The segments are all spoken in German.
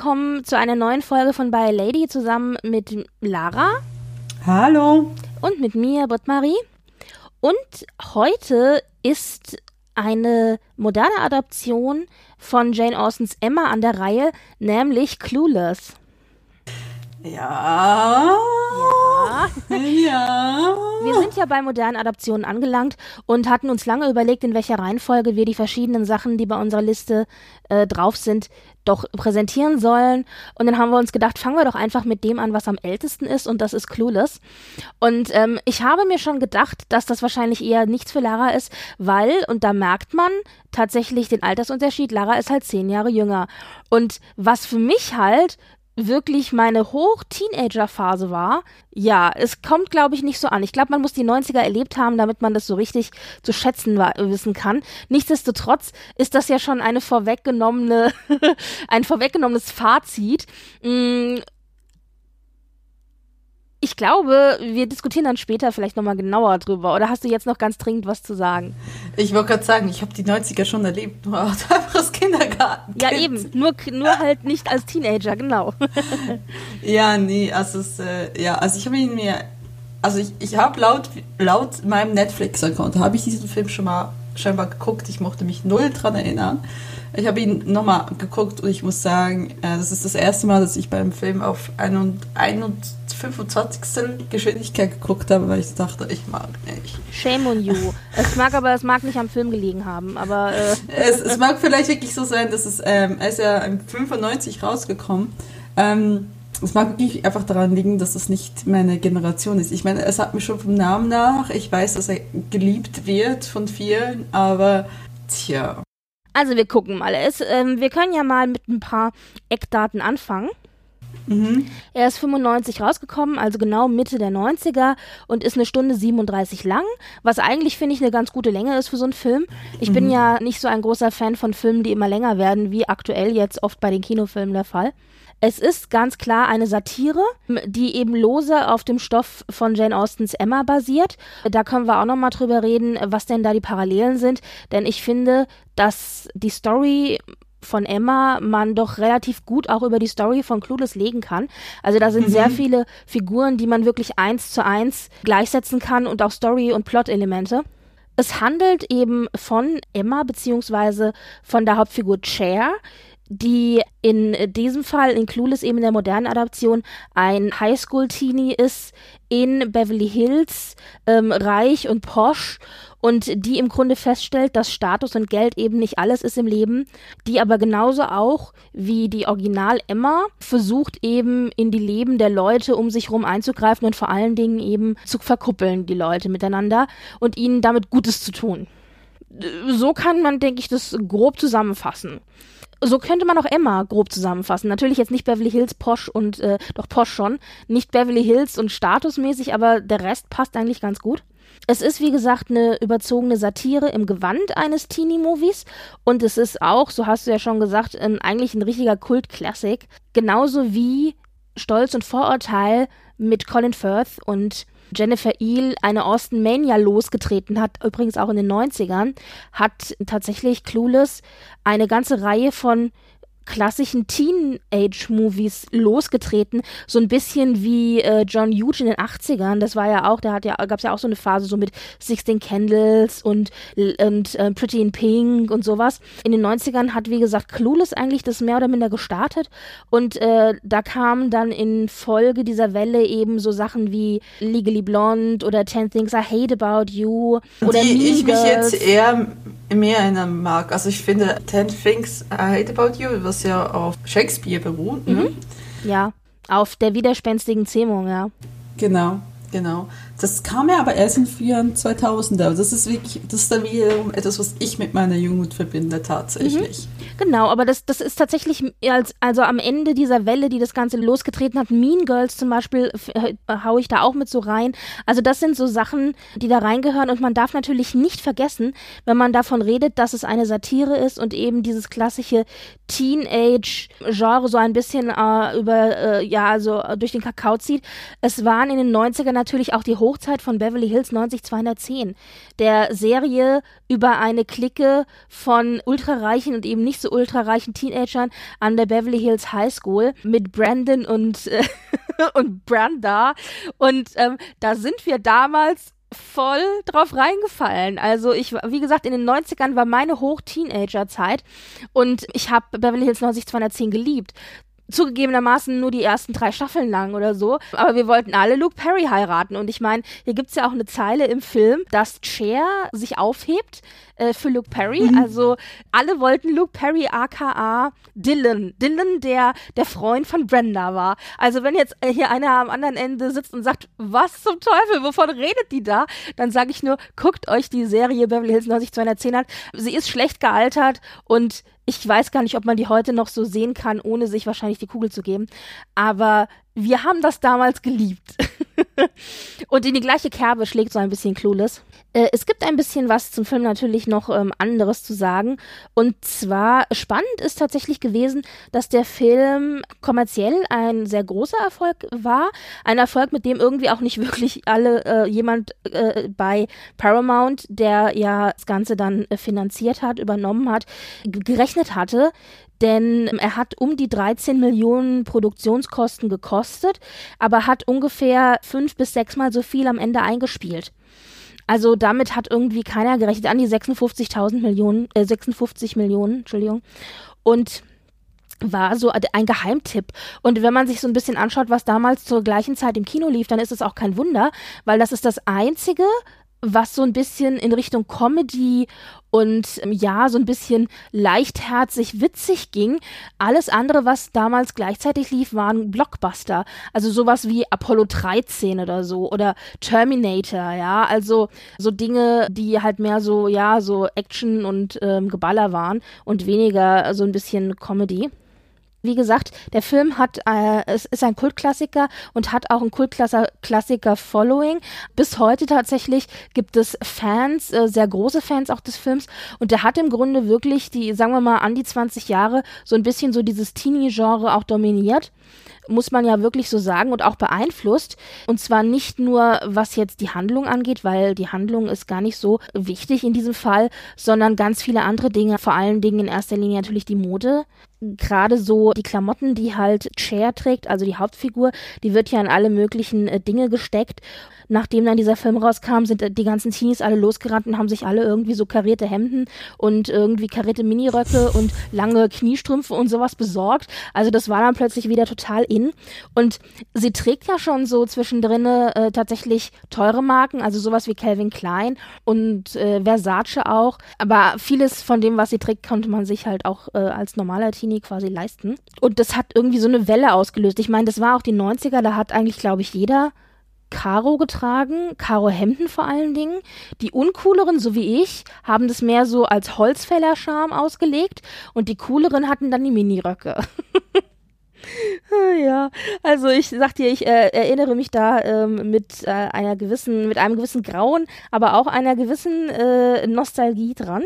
Willkommen zu einer neuen Folge von By Lady zusammen mit Lara Hallo. und mit mir, Britt-Marie. Und heute ist eine moderne Adaption von Jane Austens Emma an der Reihe, nämlich Clueless. Ja. Ja. Ja. Wir sind ja bei modernen Adaptionen angelangt und hatten uns lange überlegt, in welcher Reihenfolge wir die verschiedenen Sachen, die bei unserer Liste äh, drauf sind, doch präsentieren sollen. Und dann haben wir uns gedacht, fangen wir doch einfach mit dem an, was am ältesten ist, und das ist Clueless. Und ähm, ich habe mir schon gedacht, dass das wahrscheinlich eher nichts für Lara ist, weil, und da merkt man tatsächlich den Altersunterschied, Lara ist halt zehn Jahre jünger. Und was für mich halt wirklich meine Hoch-Teenager-Phase war, ja, es kommt, glaube ich, nicht so an. Ich glaube, man muss die 90er erlebt haben, damit man das so richtig zu schätzen wissen kann. Nichtsdestotrotz ist das ja schon eine vorweggenommene, ein vorweggenommenes Fazit. Ich glaube, wir diskutieren dann später vielleicht nochmal genauer drüber. Oder hast du jetzt noch ganz dringend was zu sagen? Ich wollte gerade sagen, ich habe die 90er schon erlebt, nur einfach das Kindergarten. Ja, eben. Nur, nur halt nicht als Teenager, genau. Ja, nee, also es, äh, ja, also ich habe ihn mir, also ich, ich habe laut, laut meinem Netflix-Account, habe ich diesen Film schon mal scheinbar geguckt. Ich mochte mich null dran erinnern. Ich habe ihn nochmal geguckt und ich muss sagen, äh, das ist das erste Mal, dass ich beim Film auf 25. Geschwindigkeit geguckt habe, weil ich dachte, ich mag nicht. Shame on you. Es mag aber, es mag nicht am Film gelegen haben, aber äh, es, es mag vielleicht wirklich so sein, dass es, ähm, er ist ja im 95 rausgekommen. Ähm, es mag wirklich einfach daran liegen, dass es nicht meine Generation ist. Ich meine, es hat mir schon vom Namen nach. Ich weiß, dass er geliebt wird von vielen, aber tja. also wir gucken mal. Es, ähm, wir können ja mal mit ein paar Eckdaten anfangen. Mhm. Er ist 95 rausgekommen, also genau Mitte der 90er und ist eine Stunde 37 lang, was eigentlich finde ich eine ganz gute Länge ist für so einen Film. Ich bin ja nicht so ein großer Fan von Filmen, die immer länger werden, wie aktuell jetzt oft bei den Kinofilmen der Fall. Es ist ganz klar eine Satire, die eben lose auf dem Stoff von Jane Austens Emma basiert. Da können wir auch noch mal drüber reden, was denn da die Parallelen sind, denn ich finde, dass die Story von Emma man doch relativ gut auch über die Story von Clueless legen kann. Also da sind sehr viele Figuren, die man wirklich eins zu eins gleichsetzen kann und auch Story- und Plot-Elemente. Es handelt eben von Emma beziehungsweise von der Hauptfigur Cher, die in diesem Fall in Clueless eben in der modernen Adaption ein Highschool-Teenie ist in Beverly Hills, ähm, reich und posch und die im Grunde feststellt, dass Status und Geld eben nicht alles ist im Leben, die aber genauso auch wie die Original Emma versucht eben in die Leben der Leute um sich rum einzugreifen und vor allen Dingen eben zu verkuppeln, die Leute miteinander und ihnen damit Gutes zu tun. So kann man, denke ich, das grob zusammenfassen. So könnte man auch Emma grob zusammenfassen. Natürlich jetzt nicht Beverly Hills Posch und äh, doch Posch schon, nicht Beverly Hills und statusmäßig, aber der Rest passt eigentlich ganz gut. Es ist, wie gesagt, eine überzogene Satire im Gewand eines Teenie-Movies und es ist auch, so hast du ja schon gesagt, ein, eigentlich ein richtiger Kult-Classic. Genauso wie Stolz und Vorurteil mit Colin Firth und Jennifer Eel eine Austin Mania losgetreten hat, übrigens auch in den 90ern, hat tatsächlich Clueless eine ganze Reihe von klassischen Teenage-Movies losgetreten, so ein bisschen wie äh, John Hughes in den 80ern, das war ja auch, da hat ja, gab's ja auch so eine Phase so mit Sixteen Candles und, und äh, Pretty in Pink und sowas. In den 90ern hat, wie gesagt, Clueless eigentlich das mehr oder minder gestartet. Und äh, da kamen dann in Folge dieser Welle eben so Sachen wie Legally Blonde oder Ten Things I Hate About You oder die Mean ich mich jetzt eher mehr erinnern mag. Also ich finde Ten Things I Hate About You, was ja auf Shakespeare beruht, ne? Ja, auf der widerspenstigen Zähmung, ja. Genau, genau. Das kam ja aber erst in den frühen 2000er. Das ist wirklich, das ist dann wiederum etwas, was ich mit meiner Jugend verbinde, tatsächlich. Mhm. Genau, aber das, das ist tatsächlich, als, also am Ende dieser Welle, die das Ganze losgetreten hat, Mean Girls zum Beispiel, äh, hau ich da auch mit so rein. Also das sind so Sachen, die da reingehören und man darf natürlich nicht vergessen, wenn man davon redet, dass es eine Satire ist und eben dieses klassische Teenage-Genre so ein bisschen äh, über, äh, ja, also durch den Kakao zieht. Es waren in den 90ern natürlich auch die Hoch Hochzeit von Beverly Hills 90210, der Serie über eine Clique von ultrareichen und eben nicht so ultrareichen Teenagern an der Beverly Hills High School mit Brandon und, äh, und Branda. Und ähm, da sind wir damals voll drauf reingefallen. Also ich, wie gesagt, in den 90ern war meine Hoch-Teenager-Zeit und ich habe Beverly Hills 90210 geliebt zugegebenermaßen nur die ersten drei Staffeln lang oder so. Aber wir wollten alle Luke Perry heiraten. Und ich meine, hier gibt's ja auch eine Zeile im Film, dass Cher sich aufhebt äh, für Luke Perry. Mhm. Also alle wollten Luke Perry aka Dylan. Dylan, der der Freund von Brenda war. Also wenn jetzt äh, hier einer am anderen Ende sitzt und sagt, was zum Teufel, wovon redet die da? Dann sage ich nur, guckt euch die Serie Beverly Hills 90210 an. Sie ist schlecht gealtert und ich weiß gar nicht, ob man die heute noch so sehen kann, ohne sich wahrscheinlich die Kugel zu geben. Aber wir haben das damals geliebt. und in die gleiche Kerbe schlägt so ein bisschen Clueless. Äh, es gibt ein bisschen was zum Film natürlich noch ähm, anderes zu sagen. Und zwar spannend ist tatsächlich gewesen, dass der Film kommerziell ein sehr großer Erfolg war. Ein Erfolg, mit dem irgendwie auch nicht wirklich alle äh, jemand äh, bei Paramount, der ja das Ganze dann äh, finanziert hat, übernommen hat, gerechnet hatte denn er hat um die 13 Millionen Produktionskosten gekostet, aber hat ungefähr fünf bis sechsmal so viel am Ende eingespielt. Also damit hat irgendwie keiner gerechnet an die 56.000 Millionen, äh, 56 Millionen, Entschuldigung. Und war so ein Geheimtipp. Und wenn man sich so ein bisschen anschaut, was damals zur gleichen Zeit im Kino lief, dann ist es auch kein Wunder, weil das ist das einzige was so ein bisschen in Richtung Comedy und ähm, ja, so ein bisschen leichtherzig, witzig ging. Alles andere, was damals gleichzeitig lief, waren Blockbuster. Also sowas wie Apollo 13 oder so oder Terminator, ja. Also so Dinge, die halt mehr so, ja, so Action und ähm, Geballer waren und weniger so ein bisschen Comedy. Wie gesagt, der Film hat, äh, es ist ein Kultklassiker und hat auch ein Kultklassiker-Following. Bis heute tatsächlich gibt es Fans, äh, sehr große Fans auch des Films. Und der hat im Grunde wirklich die, sagen wir mal, an die 20 Jahre so ein bisschen so dieses Teenie-Genre auch dominiert muss man ja wirklich so sagen und auch beeinflusst. Und zwar nicht nur, was jetzt die Handlung angeht, weil die Handlung ist gar nicht so wichtig in diesem Fall, sondern ganz viele andere Dinge, vor allen Dingen in erster Linie natürlich die Mode gerade so die Klamotten, die halt Cher trägt, also die Hauptfigur, die wird ja in alle möglichen äh, Dinge gesteckt. Nachdem dann dieser Film rauskam, sind äh, die ganzen Teenies alle losgerannt und haben sich alle irgendwie so karierte Hemden und irgendwie karierte Miniröcke und lange Kniestrümpfe und sowas besorgt. Also das war dann plötzlich wieder total in. Und sie trägt ja schon so zwischendrin äh, tatsächlich teure Marken, also sowas wie Calvin Klein und äh, Versace auch. Aber vieles von dem, was sie trägt, konnte man sich halt auch äh, als normaler Teenie Bikini quasi leisten. Und das hat irgendwie so eine Welle ausgelöst. Ich meine, das war auch die 90er, da hat eigentlich, glaube ich, jeder Karo getragen, Karo-Hemden vor allen Dingen. Die uncooleren, so wie ich, haben das mehr so als Holzfällerscham ausgelegt und die cooleren hatten dann die Miniröcke. ja, also ich sag dir, ich äh, erinnere mich da ähm, mit äh, einer gewissen, mit einem gewissen Grauen, aber auch einer gewissen äh, Nostalgie dran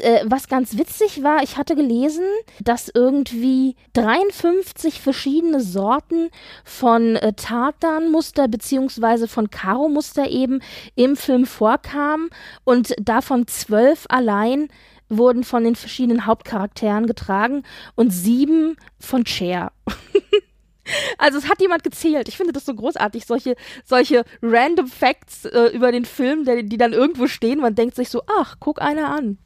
äh, was ganz witzig war, ich hatte gelesen, dass irgendwie 53 verschiedene Sorten von äh, Tartan-Muster beziehungsweise von Karo-Muster eben im Film vorkamen und davon zwölf allein wurden von den verschiedenen Hauptcharakteren getragen und sieben von Cher. Also es hat jemand gezählt. Ich finde das so großartig, solche, solche random Facts äh, über den Film, der, die dann irgendwo stehen. Man denkt sich so, ach, guck einer an.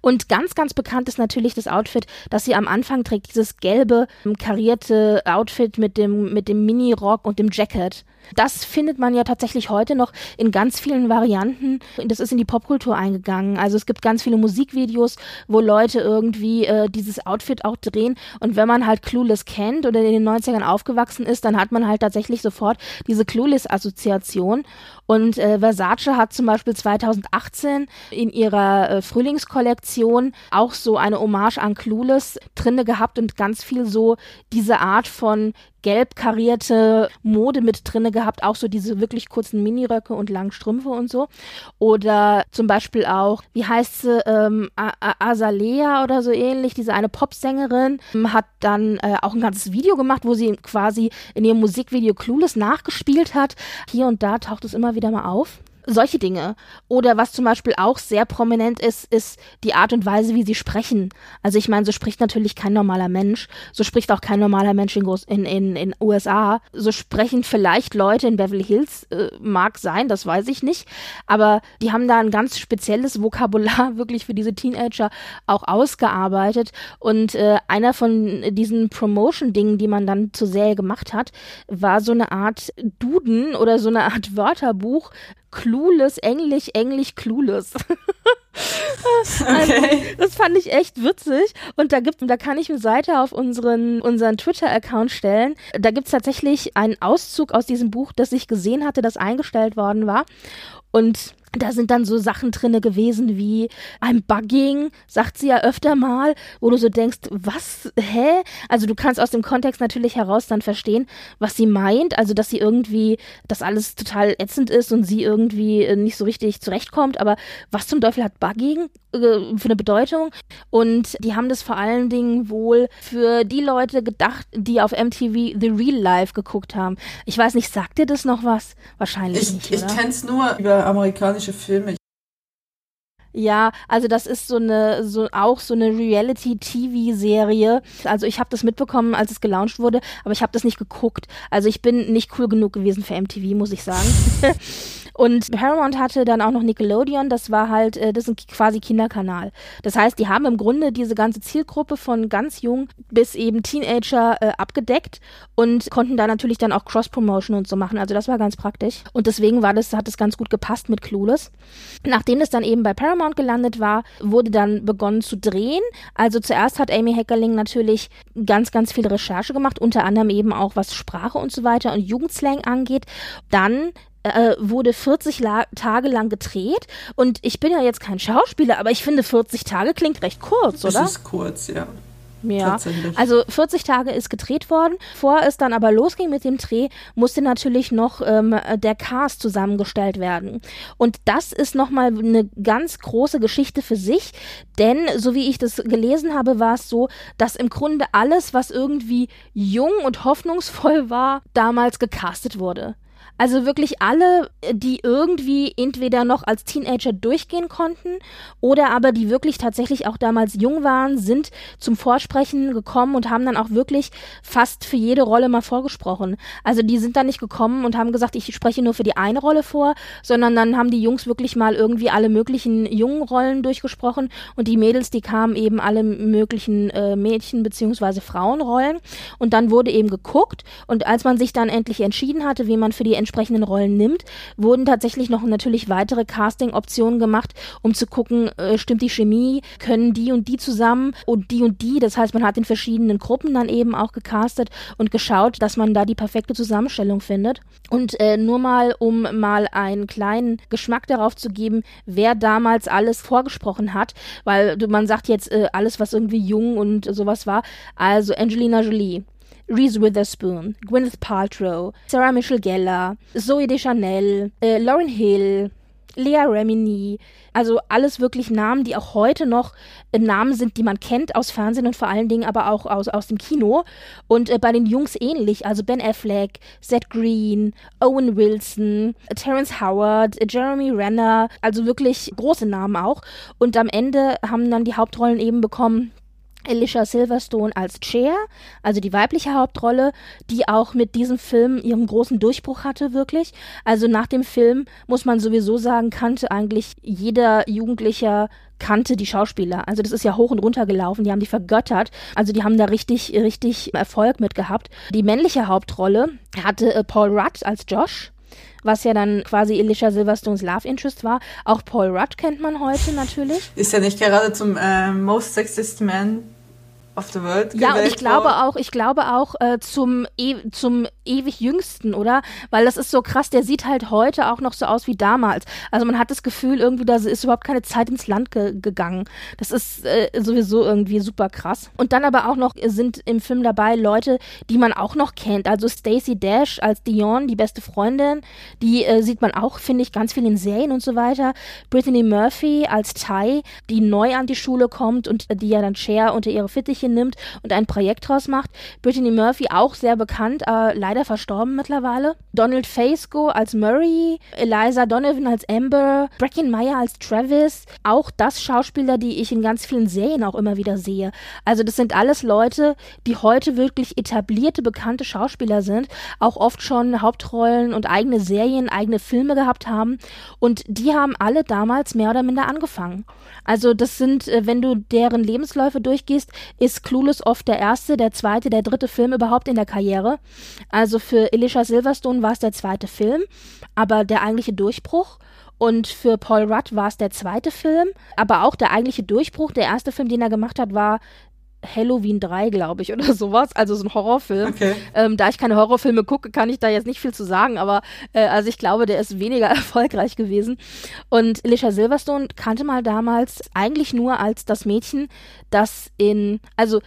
Und ganz, ganz bekannt ist natürlich das Outfit, das sie am Anfang trägt, dieses gelbe, karierte Outfit mit dem, mit dem Mini-Rock und dem Jacket. Das findet man ja tatsächlich heute noch in ganz vielen Varianten. Das ist in die Popkultur eingegangen. Also es gibt ganz viele Musikvideos, wo Leute irgendwie äh, dieses Outfit auch drehen. Und wenn man halt Clueless kennt oder in den 90ern aufgewachsen ist, dann hat man halt tatsächlich sofort diese Clueless-Assoziation. Und äh, Versace hat zum Beispiel 2018 in ihrer äh, Frühlingskollektion auch so eine Hommage an Clueless drinne gehabt und ganz viel so diese Art von gelb karierte Mode mit drinne gehabt, auch so diese wirklich kurzen Miniröcke und langen Strümpfe und so. Oder zum Beispiel auch, wie heißt sie, ähm, Azalea oder so ähnlich, diese eine Popsängerin, ähm, hat dann äh, auch ein ganzes Video gemacht, wo sie quasi in ihrem Musikvideo Clueless nachgespielt hat. Hier und da taucht es immer wieder mal auf solche Dinge. Oder was zum Beispiel auch sehr prominent ist, ist die Art und Weise, wie sie sprechen. Also ich meine, so spricht natürlich kein normaler Mensch. So spricht auch kein normaler Mensch in, in, in, in USA. So sprechen vielleicht Leute in Beverly Hills, äh, mag sein, das weiß ich nicht. Aber die haben da ein ganz spezielles Vokabular wirklich für diese Teenager auch ausgearbeitet. Und äh, einer von diesen Promotion-Dingen, die man dann zur Serie gemacht hat, war so eine Art Duden oder so eine Art Wörterbuch Clueless, Englisch, Englisch, Clueless. also, okay. Das fand ich echt witzig. Und da gibt, da kann ich eine Seite auf unseren, unseren Twitter-Account stellen. Da gibt's tatsächlich einen Auszug aus diesem Buch, das ich gesehen hatte, das eingestellt worden war. Und da sind dann so Sachen drinne gewesen wie ein Bugging, sagt sie ja öfter mal, wo du so denkst, was, hä? Also du kannst aus dem Kontext natürlich heraus dann verstehen, was sie meint, also dass sie irgendwie, dass alles total ätzend ist und sie irgendwie äh, nicht so richtig zurechtkommt, aber was zum Teufel hat Bugging äh, für eine Bedeutung? Und die haben das vor allen Dingen wohl für die Leute gedacht, die auf MTV The Real Life geguckt haben. Ich weiß nicht, sagt dir das noch was? Wahrscheinlich ich, nicht. Ich kenn's nur über amerikanische amerikanische Filme. Ja, also das ist so eine, so auch so eine Reality-TV-Serie. Also ich habe das mitbekommen, als es gelauncht wurde, aber ich habe das nicht geguckt. Also ich bin nicht cool genug gewesen für MTV, muss ich sagen. Und Paramount hatte dann auch noch Nickelodeon, das war halt, äh, das ist quasi Kinderkanal. Das heißt, die haben im Grunde diese ganze Zielgruppe von ganz jung bis eben Teenager äh, abgedeckt und konnten da natürlich dann auch Cross-Promotion und so machen. Also das war ganz praktisch. Und deswegen war das, hat es ganz gut gepasst mit Clueless. Nachdem es dann eben bei Paramount gelandet war, wurde dann begonnen zu drehen. Also zuerst hat Amy Heckerling natürlich ganz, ganz viel Recherche gemacht, unter anderem eben auch was Sprache und so weiter und Jugendslang angeht. Dann äh, wurde 40 La Tage lang gedreht und ich bin ja jetzt kein Schauspieler, aber ich finde 40 Tage klingt recht kurz, oder? Das ist kurz, ja. Ja, also 40 Tage ist gedreht worden. Bevor es dann aber losging mit dem Dreh, musste natürlich noch ähm, der Cast zusammengestellt werden. Und das ist nochmal eine ganz große Geschichte für sich, denn so wie ich das gelesen habe, war es so, dass im Grunde alles, was irgendwie jung und hoffnungsvoll war, damals gecastet wurde. Also wirklich alle, die irgendwie entweder noch als Teenager durchgehen konnten oder aber die wirklich tatsächlich auch damals jung waren, sind zum Vorsprechen gekommen und haben dann auch wirklich fast für jede Rolle mal vorgesprochen. Also die sind dann nicht gekommen und haben gesagt, ich spreche nur für die eine Rolle vor, sondern dann haben die Jungs wirklich mal irgendwie alle möglichen jungen Rollen durchgesprochen und die Mädels, die kamen eben alle möglichen äh, Mädchen beziehungsweise Frauenrollen und dann wurde eben geguckt und als man sich dann endlich entschieden hatte, wie man für die entsprechenden Rollen nimmt, wurden tatsächlich noch natürlich weitere Casting-Optionen gemacht, um zu gucken, äh, stimmt die Chemie, können die und die zusammen und die und die. Das heißt, man hat in verschiedenen Gruppen dann eben auch gecastet und geschaut, dass man da die perfekte Zusammenstellung findet. Und äh, nur mal, um mal einen kleinen Geschmack darauf zu geben, wer damals alles vorgesprochen hat, weil man sagt jetzt äh, alles, was irgendwie jung und sowas war. Also Angelina Jolie, Reese Witherspoon, Gwyneth Paltrow, Sarah Michelle Gellar, Zoe Deschanel, äh, Lauren Hill, Lea Remini, also alles wirklich Namen, die auch heute noch äh, Namen sind, die man kennt aus Fernsehen und vor allen Dingen aber auch aus, aus dem Kino. Und äh, bei den Jungs ähnlich, also Ben Affleck, Seth Green, Owen Wilson, Terence Howard, Jeremy Renner, also wirklich große Namen auch. Und am Ende haben dann die Hauptrollen eben bekommen Alicia Silverstone als Chair, also die weibliche Hauptrolle, die auch mit diesem Film ihren großen Durchbruch hatte, wirklich. Also nach dem Film muss man sowieso sagen, kannte eigentlich jeder Jugendlicher kannte die Schauspieler. Also das ist ja hoch und runter gelaufen, die haben die vergöttert. Also die haben da richtig, richtig Erfolg mit gehabt. Die männliche Hauptrolle hatte äh, Paul Rudd als Josh was ja dann quasi Alicia Silverstones Love Interest war. Auch Paul Rudd kennt man heute natürlich. Ist ja nicht gerade zum äh, Most Sexist Man of the World Ja, und ich glaube worden. auch, ich glaube auch äh, zum, e zum ewig jüngsten, oder? Weil das ist so krass, der sieht halt heute auch noch so aus wie damals. Also man hat das Gefühl, irgendwie, da ist überhaupt keine Zeit ins Land ge gegangen. Das ist äh, sowieso irgendwie super krass. Und dann aber auch noch sind im Film dabei Leute, die man auch noch kennt. Also Stacey Dash als Dion, die beste Freundin, die äh, sieht man auch, finde ich, ganz viel in Serien und so weiter. Brittany Murphy als Ty, die neu an die Schule kommt und die ja dann Cher unter ihre Fittiche nimmt und ein Projekt draus macht. Brittany Murphy auch sehr bekannt, äh, leider verstorben mittlerweile. Donald Faisco als Murray, Eliza Donovan als Amber, Bracken Meyer als Travis. Auch das Schauspieler, die ich in ganz vielen Serien auch immer wieder sehe. Also das sind alles Leute, die heute wirklich etablierte, bekannte Schauspieler sind, auch oft schon Hauptrollen und eigene Serien, eigene Filme gehabt haben. Und die haben alle damals mehr oder minder angefangen. Also das sind, äh, wenn du deren Lebensläufe durchgehst, ist Clueless oft der erste, der zweite, der dritte Film überhaupt in der Karriere. Also für Elisha Silverstone war es der zweite Film, aber der eigentliche Durchbruch. Und für Paul Rudd war es der zweite Film, aber auch der eigentliche Durchbruch. Der erste Film, den er gemacht hat, war Halloween 3, glaube ich, oder sowas. Also so ein Horrorfilm. Okay. Ähm, da ich keine Horrorfilme gucke, kann ich da jetzt nicht viel zu sagen, aber äh, also ich glaube, der ist weniger erfolgreich gewesen. Und Alicia Silverstone kannte mal damals eigentlich nur als das Mädchen, das in, also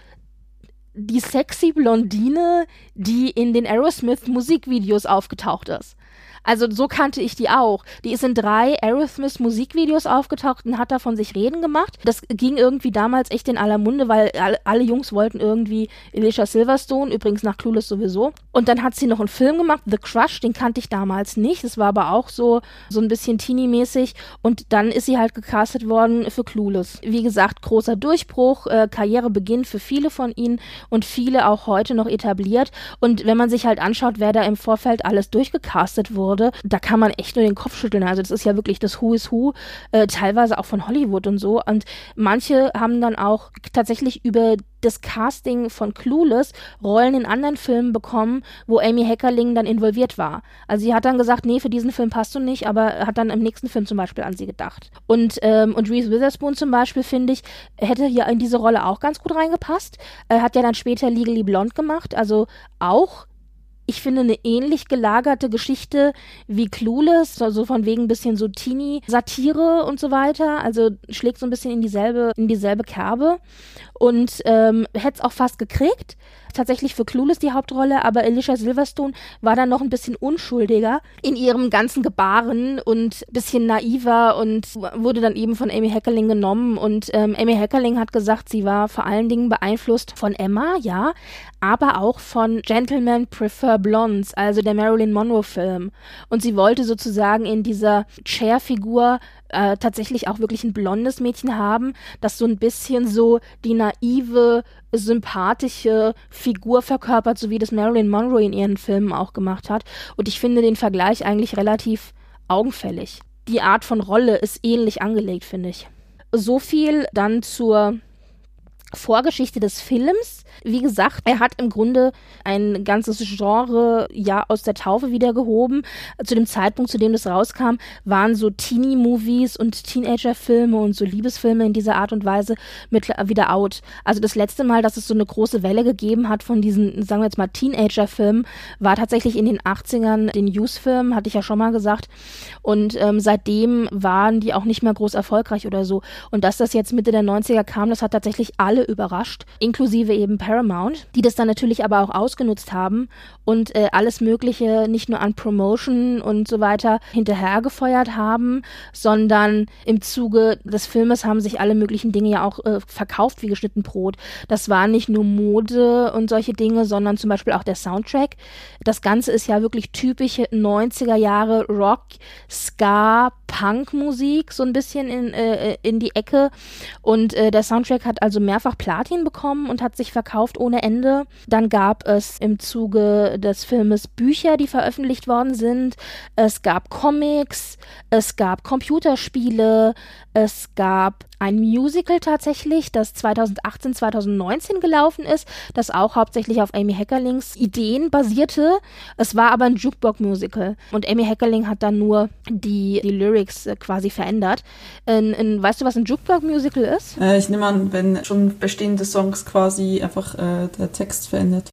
die sexy Blondine, die in den Aerosmith Musikvideos aufgetaucht ist. Also so kannte ich die auch. Die ist in drei Aerosmith Musikvideos aufgetaucht und hat da von sich reden gemacht. Das ging irgendwie damals echt in aller Munde, weil alle Jungs wollten irgendwie Alicia Silverstone, übrigens nach Clueless sowieso. Und dann hat sie noch einen Film gemacht, The Crush, den kannte ich damals nicht. Das war aber auch so, so ein bisschen teeny-mäßig. Und dann ist sie halt gecastet worden für Clueless. Wie gesagt, großer Durchbruch, äh, Karrierebeginn für viele von ihnen und viele auch heute noch etabliert. Und wenn man sich halt anschaut, wer da im Vorfeld alles durchgecastet wurde, wurde, da kann man echt nur den Kopf schütteln. Also das ist ja wirklich das Who is Who, äh, teilweise auch von Hollywood und so. Und manche haben dann auch tatsächlich über das Casting von Clueless Rollen in anderen Filmen bekommen, wo Amy Heckerling dann involviert war. Also sie hat dann gesagt, nee, für diesen Film passt du nicht, aber hat dann im nächsten Film zum Beispiel an sie gedacht. Und, ähm, und Reese Witherspoon zum Beispiel, finde ich, hätte hier in diese Rolle auch ganz gut reingepasst. Er hat ja dann später Legally Blonde gemacht, also auch ich finde, eine ähnlich gelagerte Geschichte wie Clueless, also von wegen ein bisschen so Teenie-Satire und so weiter. Also schlägt so ein bisschen in dieselbe, in dieselbe Kerbe. Und ähm, hätte es auch fast gekriegt tatsächlich für Clueless die Hauptrolle, aber Alicia Silverstone war dann noch ein bisschen unschuldiger in ihrem ganzen Gebaren und bisschen naiver und wurde dann eben von Amy Heckerling genommen. Und ähm, Amy Heckerling hat gesagt, sie war vor allen Dingen beeinflusst von Emma, ja, aber auch von Gentlemen Prefer Blondes, also der Marilyn Monroe-Film. Und sie wollte sozusagen in dieser Chair-Figur äh, tatsächlich auch wirklich ein blondes Mädchen haben, das so ein bisschen so die naive, sympathische Figur verkörpert, so wie das Marilyn Monroe in ihren Filmen auch gemacht hat. Und ich finde den Vergleich eigentlich relativ augenfällig. Die Art von Rolle ist ähnlich angelegt, finde ich. So viel dann zur Vorgeschichte des Films. Wie gesagt, er hat im Grunde ein ganzes Genre ja aus der Taufe wieder gehoben. Zu dem Zeitpunkt, zu dem das rauskam, waren so Teenie-Movies und Teenager-Filme und so Liebesfilme in dieser Art und Weise mit, wieder out. Also das letzte Mal, dass es so eine große Welle gegeben hat von diesen, sagen wir jetzt mal, Teenager-Filmen, war tatsächlich in den 80ern den Youth-Filmen, hatte ich ja schon mal gesagt. Und ähm, seitdem waren die auch nicht mehr groß erfolgreich oder so. Und dass das jetzt Mitte der 90er kam, das hat tatsächlich alle überrascht, inklusive eben Paramount, die das dann natürlich aber auch ausgenutzt haben und äh, alles Mögliche nicht nur an Promotion und so weiter hinterhergefeuert haben, sondern im Zuge des Filmes haben sich alle möglichen Dinge ja auch äh, verkauft wie geschnitten Brot. Das war nicht nur Mode und solche Dinge, sondern zum Beispiel auch der Soundtrack. Das Ganze ist ja wirklich typische 90er Jahre Rock, Ska, Punk-Musik, so ein bisschen in, äh, in die Ecke. Und äh, der Soundtrack hat also mehrfach Platin bekommen und hat sich verkauft ohne Ende. Dann gab es im Zuge des Filmes Bücher, die veröffentlicht worden sind. Es gab Comics, es gab Computerspiele, es gab ein Musical tatsächlich, das 2018, 2019 gelaufen ist, das auch hauptsächlich auf Amy Heckerlings Ideen basierte. Es war aber ein Jukebox-Musical und Amy Heckerling hat dann nur die, die Lyrics äh, quasi verändert. In, in, weißt du, was ein Jukebox-Musical ist? Äh, ich nehme an, wenn schon bestehende Songs quasi einfach äh, der Text verändert.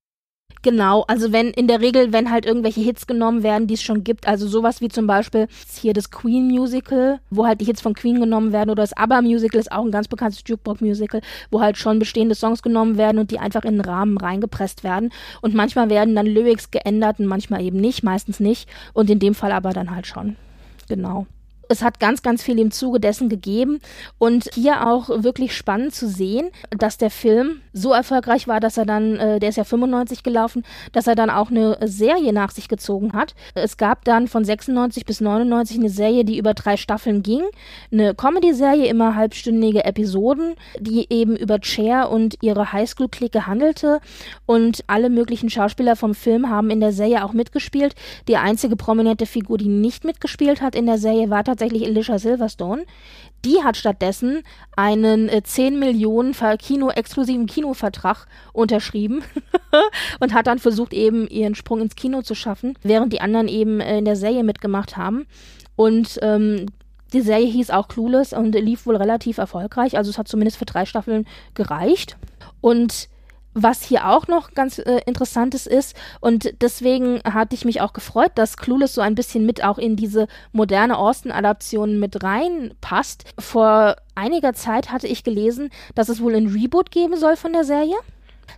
Genau, also wenn in der Regel, wenn halt irgendwelche Hits genommen werden, die es schon gibt, also sowas wie zum Beispiel hier das Queen Musical, wo halt die Hits von Queen genommen werden, oder das ABBA Musical ist auch ein ganz bekanntes Jukebox Musical, wo halt schon bestehende Songs genommen werden und die einfach in den Rahmen reingepresst werden. Und manchmal werden dann Lyrics geändert und manchmal eben nicht, meistens nicht. Und in dem Fall aber dann halt schon. Genau es hat ganz, ganz viel im Zuge dessen gegeben und hier auch wirklich spannend zu sehen, dass der Film so erfolgreich war, dass er dann, äh, der ist ja 95 gelaufen, dass er dann auch eine Serie nach sich gezogen hat. Es gab dann von 96 bis 99 eine Serie, die über drei Staffeln ging, eine Comedy-Serie, immer halbstündige Episoden, die eben über Cher und ihre Highschool-Clique handelte und alle möglichen Schauspieler vom Film haben in der Serie auch mitgespielt. Die einzige prominente Figur, die nicht mitgespielt hat in der Serie, war tatsächlich tatsächlich Alicia Silverstone. Die hat stattdessen einen äh, 10 Millionen Kino exklusiven Kinovertrag unterschrieben und hat dann versucht eben ihren Sprung ins Kino zu schaffen, während die anderen eben äh, in der Serie mitgemacht haben. Und ähm, die Serie hieß auch Clueless und lief wohl relativ erfolgreich. Also es hat zumindest für drei Staffeln gereicht. Und was hier auch noch ganz äh, interessantes ist und deswegen hatte ich mich auch gefreut, dass Clueless so ein bisschen mit auch in diese moderne Austin-Adaption mit reinpasst. Vor einiger Zeit hatte ich gelesen, dass es wohl ein Reboot geben soll von der Serie.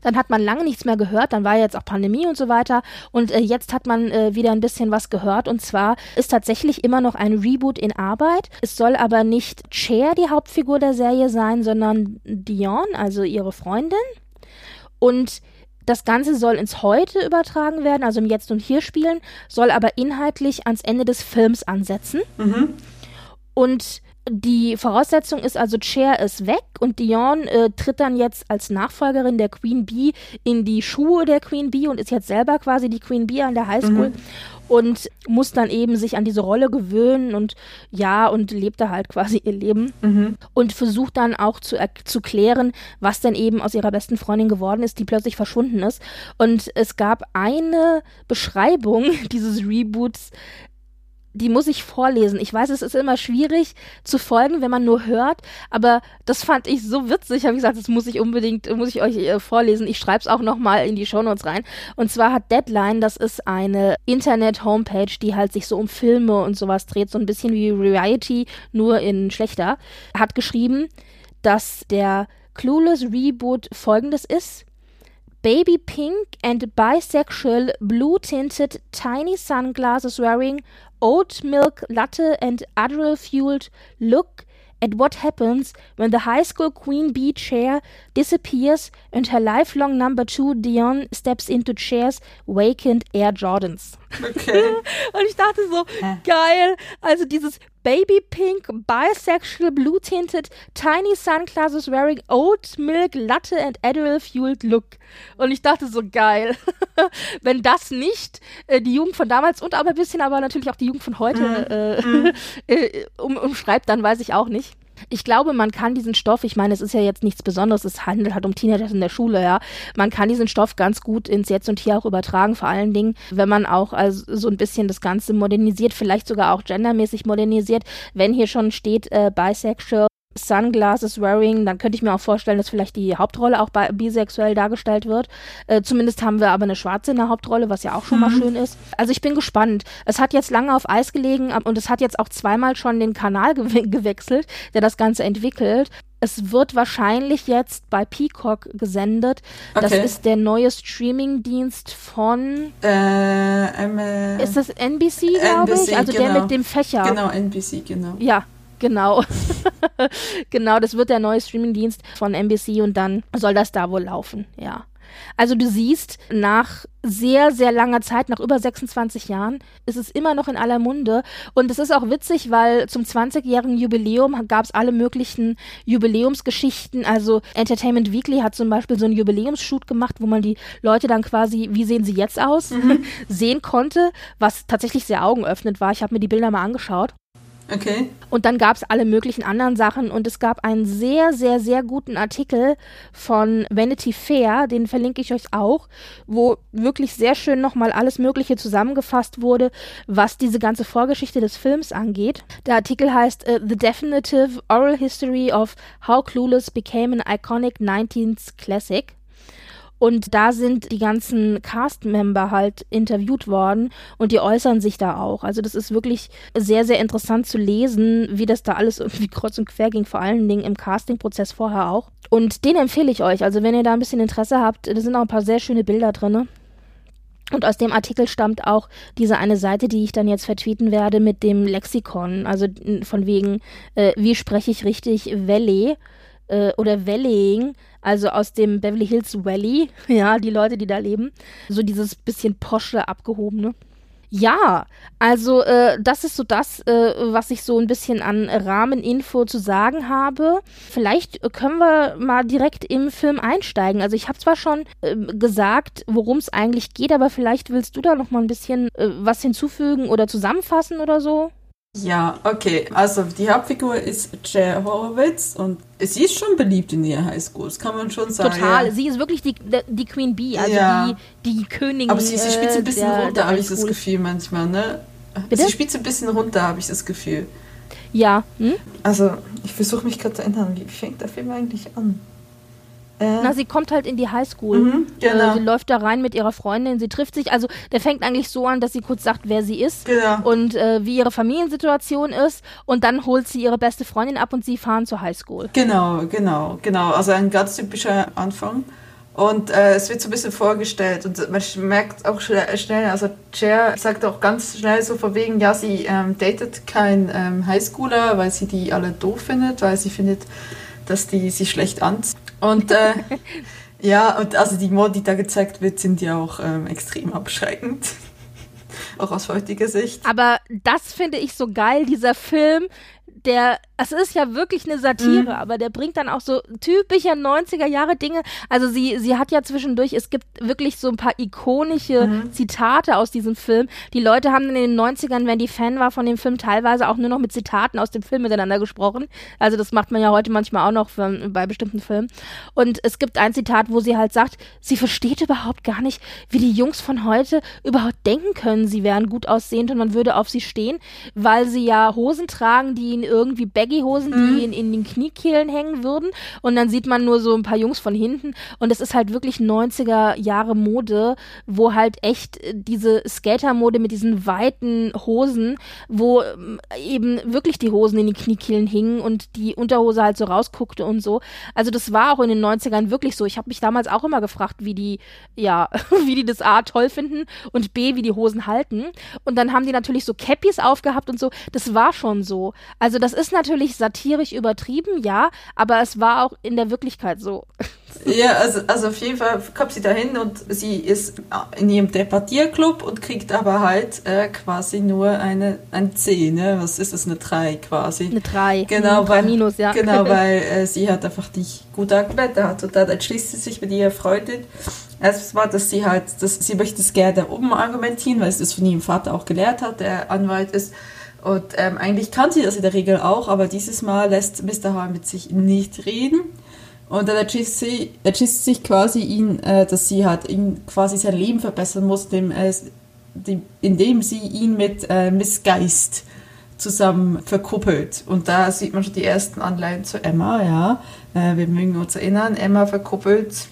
Dann hat man lange nichts mehr gehört, dann war jetzt auch Pandemie und so weiter. Und äh, jetzt hat man äh, wieder ein bisschen was gehört. Und zwar ist tatsächlich immer noch ein Reboot in Arbeit. Es soll aber nicht Cher die Hauptfigur der Serie sein, sondern Dion, also ihre Freundin. Und das Ganze soll ins Heute übertragen werden, also im Jetzt und Hier spielen, soll aber inhaltlich ans Ende des Films ansetzen. Mhm. Und die Voraussetzung ist also, Cher ist weg und Dion äh, tritt dann jetzt als Nachfolgerin der Queen Bee in die Schuhe der Queen Bee und ist jetzt selber quasi die Queen Bee an der Highschool. Mhm und muss dann eben sich an diese Rolle gewöhnen und ja, und lebt da halt quasi ihr Leben mhm. und versucht dann auch zu, zu klären, was denn eben aus ihrer besten Freundin geworden ist, die plötzlich verschwunden ist. Und es gab eine Beschreibung dieses Reboots, die muss ich vorlesen. Ich weiß, es ist immer schwierig zu folgen, wenn man nur hört, aber das fand ich so witzig. Habe ich gesagt, das muss ich unbedingt, muss ich euch äh, vorlesen. Ich schreibe es auch noch mal in die Shownotes rein. Und zwar hat Deadline, das ist eine Internet-Homepage, die halt sich so um Filme und sowas dreht, so ein bisschen wie Reality, nur in schlechter, hat geschrieben, dass der Clueless Reboot folgendes ist. Baby pink and bisexual blue tinted tiny sunglasses wearing oat milk latte and Adderall fueled look at what happens when the high school queen bee chair disappears and her lifelong number two Dion steps into Chair's vacant Air Jordans. Okay. Und ich dachte so, geil. Also dieses Baby Pink, Bisexual, Blue Tinted, Tiny Sunglasses wearing Oat Milk, Latte and Adderall Fueled Look. Und ich dachte so, geil. Wenn das nicht äh, die Jugend von damals und aber ein bisschen aber natürlich auch die Jugend von heute mhm. äh, mhm. äh, um, umschreibt, dann weiß ich auch nicht ich glaube, man kann diesen Stoff, ich meine, es ist ja jetzt nichts Besonderes, es handelt halt um Teenager in der Schule, ja. Man kann diesen Stoff ganz gut ins Jetzt und Hier auch übertragen, vor allen Dingen, wenn man auch also so ein bisschen das Ganze modernisiert, vielleicht sogar auch gendermäßig modernisiert. Wenn hier schon steht, äh, bisexual, Sunglasses wearing, dann könnte ich mir auch vorstellen, dass vielleicht die Hauptrolle auch bisexuell dargestellt wird. Äh, zumindest haben wir aber eine Schwarze in der Hauptrolle, was ja auch schon mhm. mal schön ist. Also ich bin gespannt. Es hat jetzt lange auf Eis gelegen und es hat jetzt auch zweimal schon den Kanal gew gewechselt, der das Ganze entwickelt. Es wird wahrscheinlich jetzt bei Peacock gesendet. Okay. Das ist der neue Streamingdienst von. Äh, äh, ist das NBC, glaube ich? Also genau. der mit dem Fächer. Genau, NBC, genau. Ja, Genau. genau, das wird der neue Streamingdienst von NBC und dann soll das da wohl laufen, ja. Also du siehst, nach sehr, sehr langer Zeit, nach über 26 Jahren, ist es immer noch in aller Munde. Und es ist auch witzig, weil zum 20-jährigen Jubiläum gab es alle möglichen Jubiläumsgeschichten. Also Entertainment Weekly hat zum Beispiel so einen Jubiläumsshoot gemacht, wo man die Leute dann quasi, wie sehen sie jetzt aus, mhm. sehen konnte, was tatsächlich sehr augenöffnend war. Ich habe mir die Bilder mal angeschaut. Okay. Und dann gab es alle möglichen anderen Sachen und es gab einen sehr, sehr, sehr guten Artikel von Vanity Fair, den verlinke ich euch auch, wo wirklich sehr schön nochmal alles Mögliche zusammengefasst wurde, was diese ganze Vorgeschichte des Films angeht. Der Artikel heißt uh, The Definitive Oral History of How Clueless Became an Iconic 19th Classic. Und da sind die ganzen Cast-Member halt interviewt worden und die äußern sich da auch. Also das ist wirklich sehr, sehr interessant zu lesen, wie das da alles irgendwie kreuz und quer ging, vor allen Dingen im Casting-Prozess vorher auch. Und den empfehle ich euch. Also wenn ihr da ein bisschen Interesse habt, da sind auch ein paar sehr schöne Bilder drin. Und aus dem Artikel stammt auch diese eine Seite, die ich dann jetzt vertweeten werde mit dem Lexikon. Also von wegen, äh, wie spreche ich richtig Valley äh, oder Welling also aus dem Beverly Hills Valley, ja, die Leute, die da leben. So dieses bisschen posche, abgehobene. Ja, also äh, das ist so das, äh, was ich so ein bisschen an Rahmeninfo zu sagen habe. Vielleicht können wir mal direkt im Film einsteigen. Also ich habe zwar schon äh, gesagt, worum es eigentlich geht, aber vielleicht willst du da noch mal ein bisschen äh, was hinzufügen oder zusammenfassen oder so. Ja, okay. Also die Hauptfigur ist Cher Horowitz und sie ist schon beliebt in ihrer Highschool, das kann man schon sagen. Total. Sie ist wirklich die, die Queen Bee, also ja. die, die Königin. Aber sie, sie spielt so ein bisschen der, runter, habe ich das Gefühl manchmal, ne? Bitte? Sie spielt so ein bisschen runter, habe ich das Gefühl. Ja. Hm? Also, ich versuche mich gerade zu erinnern, wie fängt der Film eigentlich an? Äh. Na, sie kommt halt in die Highschool. Mhm, genau. äh, sie läuft da rein mit ihrer Freundin, sie trifft sich. Also der fängt eigentlich so an, dass sie kurz sagt, wer sie ist genau. und äh, wie ihre Familiensituation ist. Und dann holt sie ihre beste Freundin ab und sie fahren zur Highschool. Genau, genau, genau. Also ein ganz typischer Anfang. Und äh, es wird so ein bisschen vorgestellt und man merkt auch schnell, also Cher sagt auch ganz schnell so von wegen, ja, sie ähm, datet keinen ähm, Highschooler, weil sie die alle doof findet, weil sie findet, dass die sie schlecht anziehen. Und äh, ja, und also die Morde, die da gezeigt wird, sind ja auch ähm, extrem abschreckend. auch aus heutiger Sicht. Aber das finde ich so geil, dieser Film, der es ist ja wirklich eine Satire, mhm. aber der bringt dann auch so typische 90er Jahre Dinge. Also sie, sie hat ja zwischendurch, es gibt wirklich so ein paar ikonische mhm. Zitate aus diesem Film. Die Leute haben in den 90ern, wenn die Fan war von dem Film, teilweise auch nur noch mit Zitaten aus dem Film miteinander gesprochen. Also das macht man ja heute manchmal auch noch für, bei bestimmten Filmen. Und es gibt ein Zitat, wo sie halt sagt, sie versteht überhaupt gar nicht, wie die Jungs von heute überhaupt denken können, sie wären gut aussehend und man würde auf sie stehen, weil sie ja Hosen tragen, die ihnen irgendwie baggy Baggy-Hosen, mhm. die in, in den Kniekehlen hängen würden. Und dann sieht man nur so ein paar Jungs von hinten. Und es ist halt wirklich 90er Jahre Mode, wo halt echt diese Skater-Mode mit diesen weiten Hosen, wo ähm, eben wirklich die Hosen in den Kniekehlen hingen und die Unterhose halt so rausguckte und so. Also das war auch in den 90ern wirklich so. Ich habe mich damals auch immer gefragt, wie die, ja, wie die das A toll finden und B, wie die Hosen halten. Und dann haben die natürlich so Cappies aufgehabt und so. Das war schon so. Also das ist natürlich satirisch übertrieben, ja, aber es war auch in der Wirklichkeit so. Ja, also, also auf jeden Fall kommt sie dahin und sie ist in ihrem Debattierclub und kriegt aber halt äh, quasi nur eine, ein C, ne? Was ist das, eine 3 quasi? Eine 3. Genau, mhm, weil, Minus, ja. Genau, weil äh, sie halt einfach nicht gute Argumente hat und dann entschließt sie sich mit ihrer Freundin, es war, dass sie halt, dass sie möchte es gerne oben argumentieren, weil es das von ihrem Vater auch gelehrt hat, der Anwalt ist. Und ähm, eigentlich kann sie das in der Regel auch, aber dieses Mal lässt Mr. Hall mit sich nicht reden. Und dann erschießt, sie, erschießt sich quasi ihn, äh, dass sie halt ihn quasi sein Leben verbessern muss, dem, äh, dem, indem sie ihn mit äh, Miss Geist zusammen verkuppelt. Und da sieht man schon die ersten Anleihen zu Emma, ja. Äh, wir mögen uns erinnern, Emma verkuppelt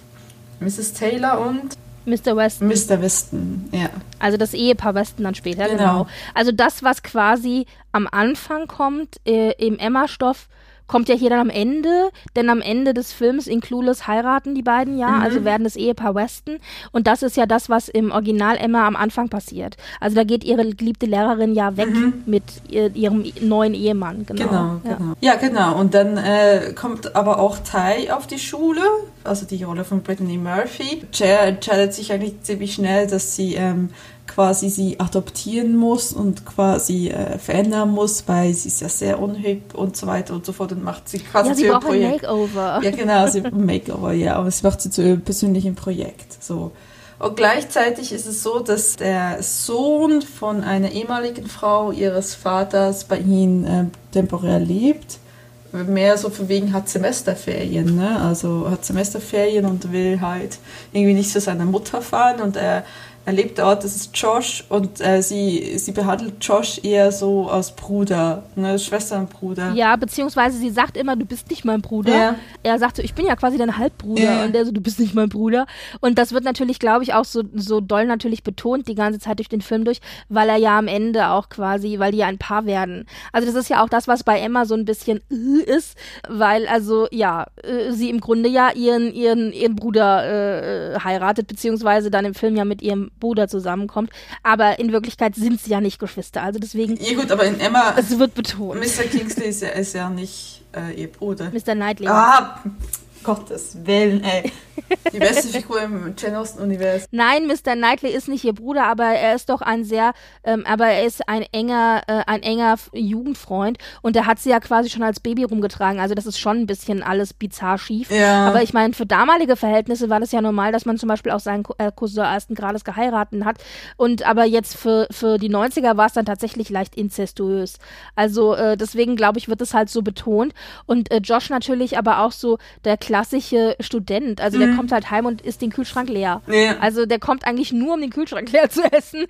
Mrs. Taylor und Mr. Weston. Mr. Weston, ja. Also das Ehepaar Weston dann später, genau. genau. Also das, was quasi am Anfang kommt, äh, im Emma-Stoff, kommt ja hier dann am Ende, denn am Ende des Films in Clueless heiraten die beiden ja, Mhm. also werden das Ehepaar Weston und das ist ja das, was im Original Emma am Anfang passiert. Also da geht ihre geliebte Lehrerin ja weg mit ihr, ihrem neuen Ehemann, genau. Genau, ja. genau. Ja, genau. Und dann äh, kommt aber auch Ty auf die Schule, also die Rolle von Brittany Murphy. Cher entscheidet sich eigentlich ziemlich schnell, dass sie ähm, quasi sie adoptieren muss und quasi äh, verändern muss, weil sie ist ja sehr unhübsch und so weiter und so fort und macht sie quasi Ja, sie zu ihrem braucht ein Projekt. Makeover. Ja, genau, sie Makeover, ja, aber sie macht sie zu ihrem persönlichen Projekt. So. Und gleichzeitig ist es so, dass der Sohn von einer ehemaligen Frau ihres Vaters bei ihnen äh, temporär lebt. Mehr so von wegen hat Semesterferien, ne? Also hat Semesterferien und will halt irgendwie nicht zu seiner Mutter fahren und er er lebt dort, das ist Josh und äh, sie, sie behandelt Josh eher so als Bruder, ne? Schwester und Bruder. Ja, beziehungsweise sie sagt immer, du bist nicht mein Bruder. Ja. Er sagt so, ich bin ja quasi dein Halbbruder. Ja. Und der so, du bist nicht mein Bruder. Und das wird natürlich, glaube ich, auch so, so doll natürlich betont die ganze Zeit durch den Film durch, weil er ja am Ende auch quasi, weil die ja ein Paar werden. Also das ist ja auch das, was bei Emma so ein bisschen äh, ist, weil also, ja, äh, sie im Grunde ja ihren, ihren, ihren Bruder äh, heiratet, beziehungsweise dann im Film ja mit ihrem Bruder zusammenkommt. Aber in Wirklichkeit sind sie ja nicht Geschwister. Also deswegen, Ja gut, aber in Emma, es wird betont. Mr. Kingsley ist ja, ist ja nicht äh, ihr Bruder. Mr. Knightley. Ah, Gottes Willen, ey. Die beste Figur im Jane Austen-Universum. Nein, Mr. Knightley ist nicht ihr Bruder, aber er ist doch ein sehr, ähm, aber er ist ein enger, äh, ein enger Jugendfreund und er hat sie ja quasi schon als Baby rumgetragen. Also das ist schon ein bisschen alles bizarr schief. Ja. Aber ich meine, für damalige Verhältnisse war das ja normal, dass man zum Beispiel auch seinen äh, Cousin ersten Grades geheiratet hat. Und aber jetzt für, für die 90er war es dann tatsächlich leicht inzestuös. Also äh, deswegen glaube ich, wird es halt so betont. Und äh, Josh natürlich aber auch so der klassische Student. Also der kommt halt heim und isst den Kühlschrank leer. Mhm. Ja. Also der kommt eigentlich nur, um den Kühlschrank leer zu essen.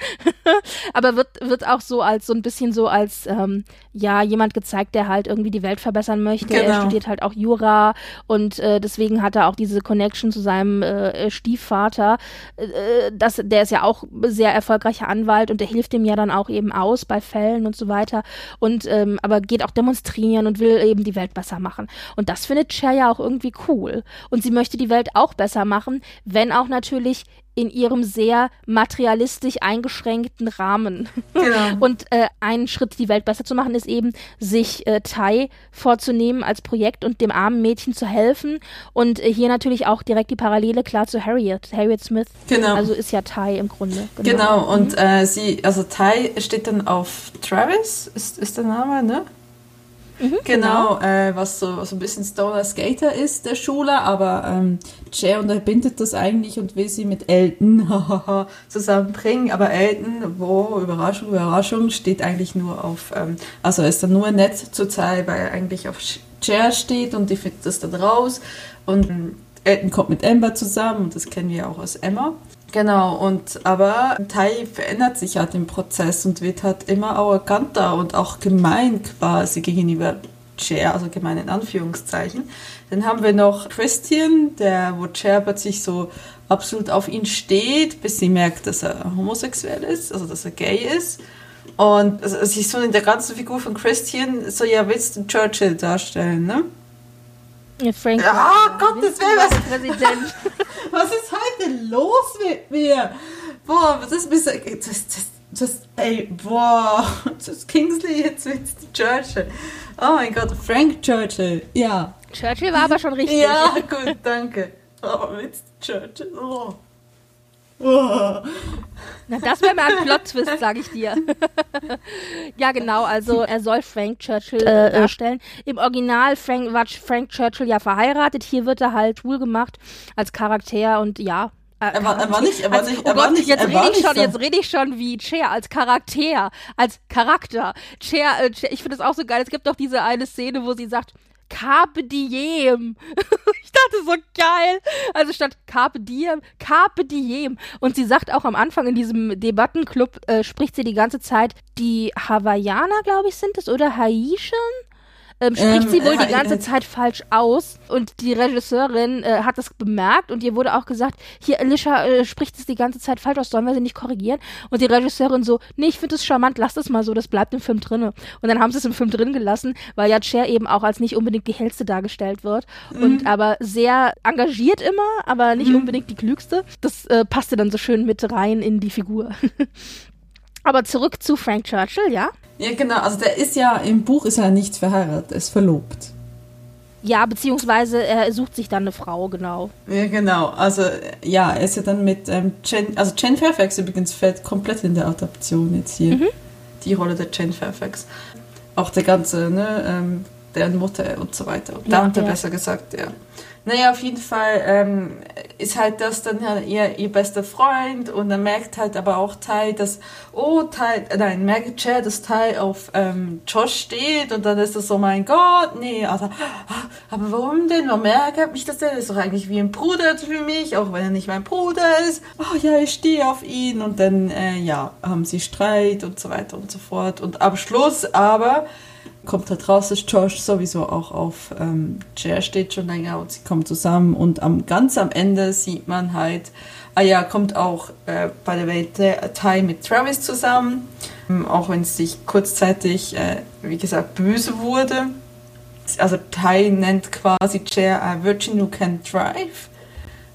aber wird, wird auch so als so ein bisschen so als ähm, ja jemand gezeigt, der halt irgendwie die Welt verbessern möchte. Er Genau. studiert halt auch Jura und äh, deswegen hat er auch diese Connection zu seinem äh, Stiefvater. Äh, das, der ist ja auch sehr erfolgreicher Anwalt und der hilft ihm ja dann auch eben aus bei Fällen und so weiter. Und ähm, aber geht auch demonstrieren und will eben die Welt besser machen. Und das findet Cher ja auch irgendwie cool. Und sie möchte die Welt auch besser machen, wenn auch natürlich in ihrem sehr materialistisch eingeschränkten Rahmen. Genau. Und äh, ein Schritt, die Welt besser zu machen, ist eben, sich äh, Tai vorzunehmen als Projekt und dem armen Mädchen zu helfen. Und äh, hier natürlich auch direkt die Parallele klar zu Harriet, Harriet Smith. Genau. Also ist ja Tai im Grunde. Genau, und äh, sie, also Ty steht dann auf Travis, ist, ist der Name, ne? Genau, Äh, was so, so ein bisschen Stoner Skater ist der Schule, aber ähm, Jay unterbindet das eigentlich und will sie mit Elton zusammenbringen. Aber Elton, wo, Überraschung, Überraschung, steht eigentlich nur auf, ähm, also ist dann nur nett zu Ty, weil er eigentlich auf Chair steht und die findet das dann raus. Und ähm, Elton kommt mit Amber zusammen und das kennen wir auch aus Emma. Genau, und aber Tai verändert sich halt im Prozess und wird halt immer arroganter und auch gemein quasi gegenüber Cher, also gemein in Anführungszeichen. Dann haben wir noch Christian, der, wo Cher plötzlich so absolut auf ihn steht, bis sie merkt, dass er homosexuell ist, also dass er gay ist. Und also, sie ist so in der ganzen Figur von Christian so, ja, willst du Churchill darstellen, ne? Ja, Frank. Ah, Gottes Willen, was- Präsident. Was ist heute los mit mir? Boah, das ist bis. Das, das, das, ey, boah, das ist Kingsley jetzt mit Churchill. Oh mein Gott, Frank Churchill. Ja. Churchill war aber schon richtig. Ja, gut, danke. Aber mit Churchill. Oh. Oh. Na, das wäre mal ein Plot-Twist, sag ich dir. ja, genau, also er soll Frank Churchill äh, darstellen. Im Original Frank, war Frank Churchill ja verheiratet, hier wird er halt schwul gemacht als Charakter und ja. äh, Er war- er war nicht- er war als, nicht- oh er war Gott, nicht- jetzt er rede war ich nicht schon, so- jetzt rede ich schon wie Cher als Charakter, als Charakter. Cher, äh, Cher ich finde es auch so geil. Es gibt doch diese eine Szene, wo sie sagt, Carpe diem. ich dachte so geil. Also statt Carpe diem, Carpe diem. Und sie sagt auch am Anfang in diesem Debattenclub, äh, spricht sie die ganze Zeit, die Hawaiianer, glaube ich, sind es, oder Haitian? Ähm, spricht Ähm, sie wohl äh, die ganze äh, Zeit falsch aus und die Regisseurin äh, hat das bemerkt und ihr wurde auch gesagt, hier Alicia äh, spricht es die ganze Zeit falsch aus, sollen wir sie nicht korrigieren? Und die Regisseurin so, nee, ich finde es charmant, lass das mal so, das bleibt im Film drinne. Und dann haben sie es im Film drin gelassen, weil ja Cher eben auch als nicht unbedingt die hellste dargestellt wird und aber sehr engagiert immer, aber nicht unbedingt die klügste. Das äh, passte dann so schön mit rein in die Figur. aber zurück zu Frank Churchill, ja? Ja, genau. Also der ist ja, im Buch ist er nicht verheiratet, er ist verlobt. Ja, beziehungsweise er sucht sich dann eine Frau, genau. Ja, genau. Also, ja, er ist ja dann mit ähm, Jen, also Jen Fairfax übrigens fällt komplett in der Adaption jetzt hier. Die Rolle der Jen Fairfax. Auch der ganze, ne, ähm, deren Mutter und so weiter. Und Ja, Tante, ja. besser gesagt, ja. Naja, auf jeden Fall ähm, ist halt das dann ihr, ihr bester Freund und dann merkt halt aber auch Ty, dass, oh, Ty, äh, nein, merkt Cher, dass Ty auf ähm, Josh steht und dann ist das so, mein Gott, nee, also, aber warum denn? Warum ärgert mich das denn? Ist doch eigentlich wie ein Bruder für mich, auch wenn er nicht mein Bruder ist. Oh ja, ich stehe auf ihn und dann, äh, ja, haben sie Streit und so weiter und so fort und am Schluss aber kommt halt raus, dass Josh sowieso auch auf ähm, Cher steht schon länger und sie kommen zusammen und am ganz am Ende sieht man halt, ah ja, kommt auch äh, by the way der Ty mit Travis zusammen, ähm, auch wenn es sich kurzzeitig, äh, wie gesagt, böse wurde. Also Ty nennt quasi Cher a Virgin who can drive.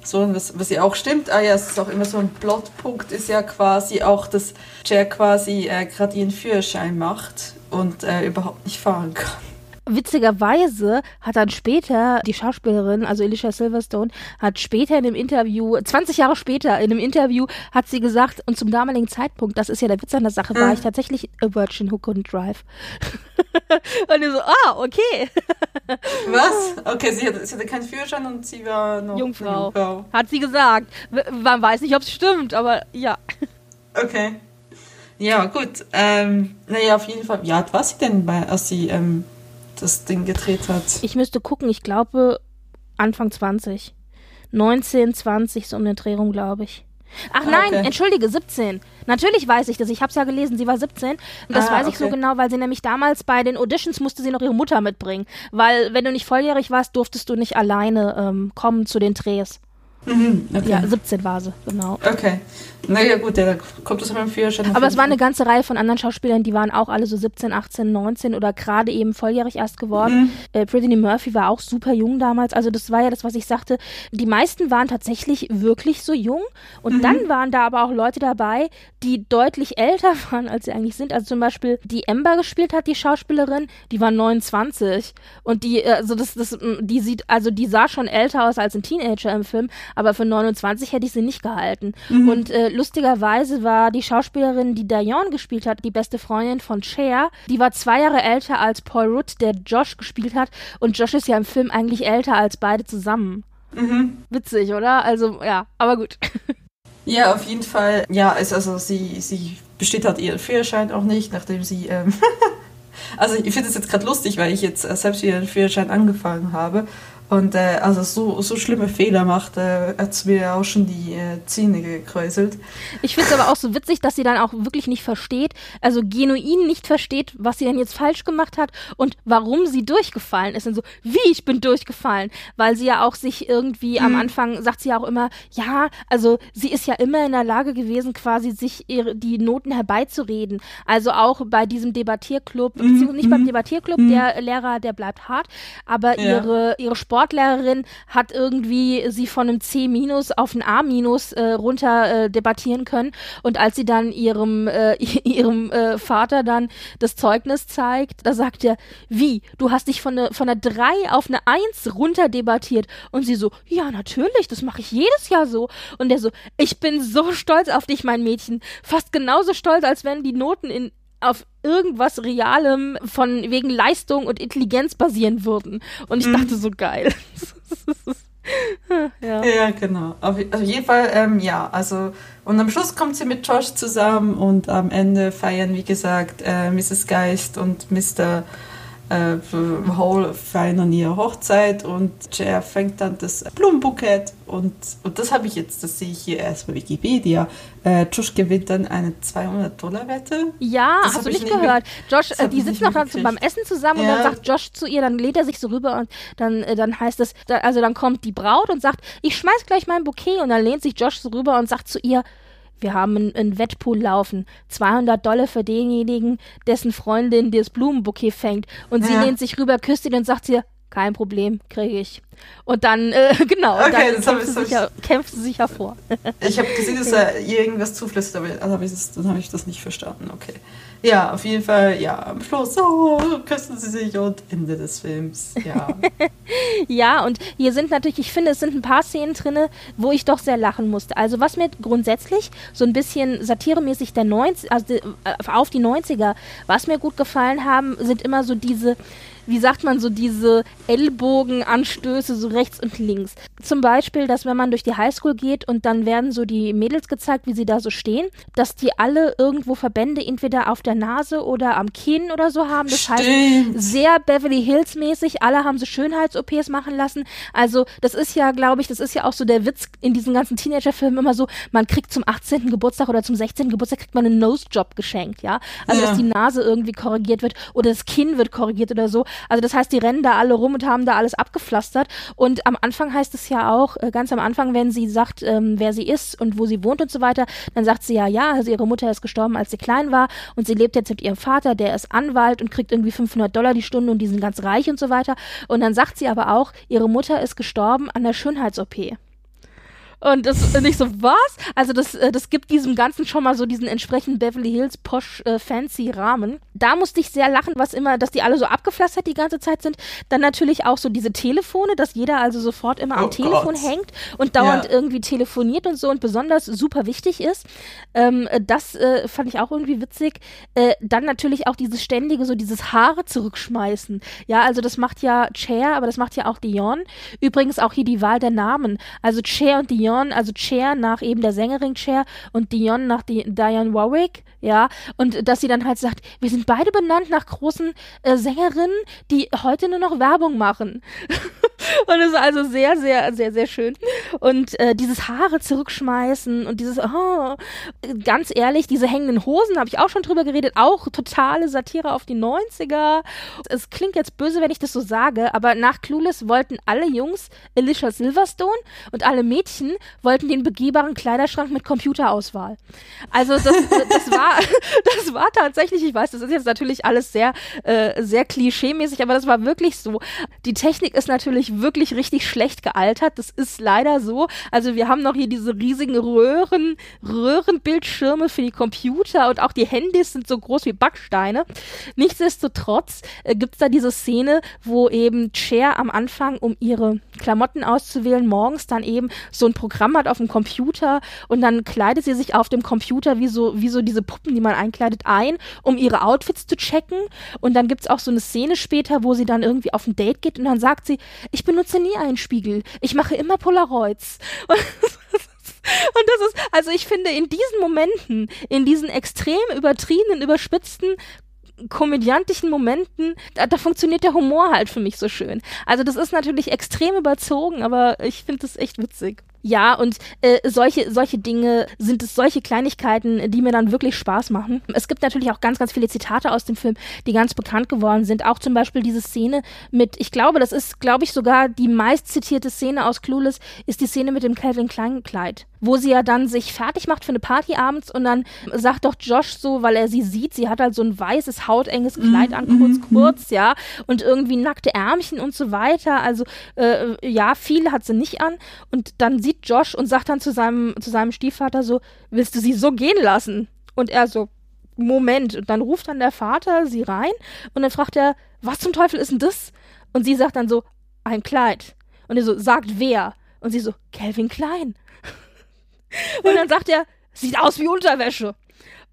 So, was, was ja auch stimmt, ah ja, es ist auch immer so ein Plotpunkt, ist ja quasi auch, dass Cher quasi äh, gerade ihren Führerschein macht und äh, überhaupt nicht fahren kann. Witzigerweise hat dann später die Schauspielerin, also Alicia Silverstone, hat später in einem Interview, 20 Jahre später in einem Interview, hat sie gesagt, und zum damaligen Zeitpunkt, das ist ja der Witz an der Sache, war ich tatsächlich a virgin who couldn't drive. und ich so, ah, okay. Was? Okay, sie hatte, sie hatte keinen Führerschein und sie war noch Jungfrau. Jungfrau. Hat sie gesagt. Man weiß nicht, ob es stimmt, aber ja. Okay. Ja, gut. Ähm, naja, auf jeden Fall. Wie alt war sie denn, bei, als sie ähm, das Ding gedreht hat? Ich müsste gucken, ich glaube Anfang 20. 19, 20, so um den Dreh rum, glaube ich. Ach Ah, nein, okay. entschuldige, 17. Natürlich weiß ich das. Ich habe es ja gelesen, sie war 17. Und das Ah, weiß ich so okay. genau, weil sie nämlich damals bei den Auditions musste sie noch ihre Mutter mitbringen. Weil wenn du nicht volljährig warst, durftest du nicht alleine ähm, kommen zu den Drehs. Mhm, okay. Ja, 17 war sie, genau. Okay. Naja, gut, ja, da kommt das mit dem Führerschein. Aber es war eine ganze Reihe von anderen Schauspielern, die waren auch alle so 17, 18, 19 oder gerade eben volljährig erst Mhm. geworden. Äh, Brittany Murphy war auch super jung damals. Also das war ja das, was ich sagte. Die meisten waren tatsächlich wirklich so jung. Und Mhm. dann waren da aber auch Leute dabei, die deutlich älter waren, als sie eigentlich sind. Also zum Beispiel die Amber gespielt hat, die Schauspielerin, die war 29. Und die, äh, also das, das, die sieht, also die sah schon älter aus als ein Teenager im Film, aber für 29 hätte ich sie nicht gehalten. Und äh, lustigerweise war die Schauspielerin, die Diane gespielt hat, die beste Freundin von Cher, die war zwei Jahre älter als Paul Rudd, der Josh gespielt hat. Und Josh ist ja im Film eigentlich älter als beide zusammen. Witzig, oder? Also, ja, aber gut. Ja, auf jeden Fall. Ja, es, also sie, sie besteht halt ihren Führerschein auch nicht, nachdem sie. Ähm also ich finde es jetzt gerade lustig, weil ich jetzt äh, selbst wieder den Führerschein angefangen habe. Und äh, also so, so schlimme Fehler macht, äh, hat es mir auch schon die äh, Zähne gekräuselt. Ich finde es aber auch so witzig, dass sie dann auch wirklich nicht versteht, also genuin nicht versteht, was sie denn jetzt falsch gemacht hat und warum sie durchgefallen ist. Und so, wie ich bin durchgefallen. Weil sie ja auch sich irgendwie am Anfang, sagt sie ja auch immer, ja, also sie ist ja immer in der Lage gewesen, quasi sich ihre, die Noten herbeizureden. Also auch bei diesem Debattierclub, beziehungsweise nicht beim Debattierclub, der Lehrer, der bleibt hart, aber ihre, ihre Sportlehrerin hat irgendwie sie von einem C- auf ein A- äh, runter äh, debattieren können. Und als sie dann ihrem, äh, ihrem äh, Vater dann das Zeugnis zeigt, da sagt er, wie, du hast dich von, ne, von einer 3 auf eine 1 runter debattiert. Und sie so, ja, natürlich, das mache ich jedes Jahr so. Und der so, ich bin so stolz auf dich, mein Mädchen. Fast genauso stolz, als wenn die Noten in auf irgendwas Realem von wegen Leistung und Intelligenz basieren würden. Und ich dachte so geil. ja. Ja, genau. Auf, auf jeden Fall, ähm, ja, also, und am Schluss kommt sie mit Josh zusammen und am Ende feiern, wie gesagt, äh, Mrs. Geist und Mr. äh, Hall feiern ihre Hochzeit und Cher fängt dann das Blumenbukett und, und das habe ich jetzt, das sehe ich hier erst bei Wikipedia. Äh, Josh gewinnt dann eine 200-Dollar-Wette. Ja, das hast du nicht, nicht gehört. Josh, äh, die sitzen noch dann beim Essen zusammen ja. und dann sagt Josh zu ihr, dann lädt er sich so rüber und dann, äh, dann heißt es, also dann kommt die Braut und sagt, ich schmeiß gleich mein Bouquet und dann lehnt sich Josh so rüber und sagt zu ihr, wir haben einen, einen Wettpool laufen. 200 Dollar für denjenigen, dessen Freundin das Blumenbouquet fängt. Und sie ja. lehnt sich rüber, küsst ihn und sagt ihr, kein Problem, kriege ich. Und dann, äh, genau, okay, dann kämpft, sie sich, kämpft sie sich hervor. ich habe gesehen, dass er irgendwas zuflüstert, aber dann habe ich, das, hab ich das nicht verstanden. Okay. Ja, auf jeden Fall, ja, am Schluss, oh, küssen sie sich und Ende des Films, ja. ja, und hier sind natürlich, ich finde, es sind ein paar Szenen drin, wo ich doch sehr lachen musste. Also was mir grundsätzlich so ein bisschen satiremäßig der 90, also äh, auf die 90er, was mir gut gefallen haben, sind immer so diese wie sagt man so, diese Ellbogenanstöße so rechts und links. Zum Beispiel, dass wenn man durch die Highschool geht und dann werden so die Mädels gezeigt, wie sie da so stehen, dass die alle irgendwo Verbände entweder auf der Nase oder am Kinn oder so haben. Das Stimmt. heißt, sehr Beverly Hills mäßig, alle haben so Schönheits-OPs machen lassen. Also, das ist ja, glaube ich, das ist ja auch so der Witz in diesen ganzen Teenager-Filmen immer so, man kriegt zum 18. Geburtstag oder zum 16. Geburtstag kriegt man einen Nose-Job geschenkt, ja. Also, ja. dass die Nase irgendwie korrigiert wird oder das Kinn wird korrigiert oder so. Also das heißt, die rennen da alle rum und haben da alles abgepflastert. Und am Anfang heißt es ja auch, äh, ganz am Anfang, wenn sie sagt, ähm, wer sie ist und wo sie wohnt und so weiter, dann sagt sie ja, ja, also ihre Mutter ist gestorben, als sie klein war und sie lebt jetzt mit ihrem Vater, der ist Anwalt und kriegt irgendwie 500 Dollar die Stunde und die sind ganz reich und so weiter. Und dann sagt sie aber auch, ihre Mutter ist gestorben an der Schönheits-OP. Und das ist nicht so, was? Also das, äh, das gibt diesem Ganzen schon mal so diesen entsprechenden Beverly Hills Posh äh, Fancy Rahmen. Da musste ich sehr lachen, was immer, dass die alle so abgepflastert die ganze Zeit sind. Dann natürlich auch so diese Telefone, dass jeder also sofort immer am oh Telefon Gott. hängt und dauernd ja. irgendwie telefoniert und so und besonders super wichtig ist. Ähm, das äh, fand ich auch irgendwie witzig. Äh, dann natürlich auch dieses ständige, so dieses Haare zurückschmeißen. Ja, also das macht ja Cher, aber das macht ja auch Dion. Übrigens auch hier die Wahl der Namen. Also Cher und Dion Dion, also Cher nach eben der Sängerin Cher und Dion nach die Diane Warwick, ja, und dass sie dann halt sagt, wir sind beide benannt nach großen äh, Sängerinnen, die heute nur noch Werbung machen. und das ist also sehr, sehr, sehr, sehr schön. Und äh, dieses Haare zurückschmeißen und dieses, oh, ganz ehrlich, diese hängenden Hosen, habe ich auch schon drüber geredet, auch totale Satire auf die 90er. Es klingt jetzt böse, wenn ich das so sage, aber nach Clueless wollten alle Jungs Alicia Silverstone und alle Mädchen wollten den begehbaren Kleiderschrank mit Computerauswahl. Also das, das war, das war tatsächlich, ich weiß, das ist jetzt natürlich alles sehr, äh, sehr klischeemäßig, aber das war wirklich so. Die Technik ist natürlich wirklich richtig schlecht gealtert. Das ist leider so. Also wir haben noch hier diese riesigen Röhren, Röhrenbildschirme für die Computer und auch die Handys sind so groß wie Backsteine. Nichtsdestotrotz äh, gibt's da diese Szene, wo eben Cher am Anfang, um ihre Klamotten auszuwählen, morgens dann eben so ein Programm hat auf dem Computer und dann kleidet sie sich auf dem Computer wie so, wie so diese Puppen, die man einkleidet, ein, um ihre Outfits zu checken. Und dann gibt's auch so eine Szene später, wo sie dann irgendwie auf ein Date geht und dann sagt sie, ich benutze nie einen Spiegel, ich mache immer Polaroids. Und das ist, also ich finde, in diesen Momenten, in diesen extrem übertriebenen, überspitzten, komödiantischen Momenten, da, da funktioniert der Humor halt für mich so schön. Also das ist natürlich extrem überzogen, aber ich finde das echt witzig. Ja, und äh, solche, solche Dinge sind es, solche Kleinigkeiten, die mir dann wirklich Spaß machen. Es gibt natürlich auch ganz, ganz viele Zitate aus dem Film, die ganz bekannt geworden sind. Auch zum Beispiel diese Szene mit, ich glaube, das ist, glaube ich, sogar die meist zitierte Szene aus Clueless, ist die Szene mit dem Calvin Klein Kleid wo sie ja dann sich fertig macht für eine Party abends und dann sagt doch Josh so, weil er sie sieht, sie hat halt so ein weißes, hautenges Kleid an, kurz, mhm, mhm. kurz, ja, und irgendwie nackte Ärmchen und so weiter. Also, äh, ja, viel hat sie nicht an. Und dann sieht Josh und sagt dann zu seinem, zu seinem Stiefvater so, willst du sie so gehen lassen? Und er so, Moment. Und dann ruft dann der Vater sie rein und dann fragt er, was zum Teufel ist denn das? Und sie sagt dann so, ein Kleid. Und er so, sagt wer? Und sie so, Calvin Klein. Und dann sagt er, sieht aus wie Unterwäsche.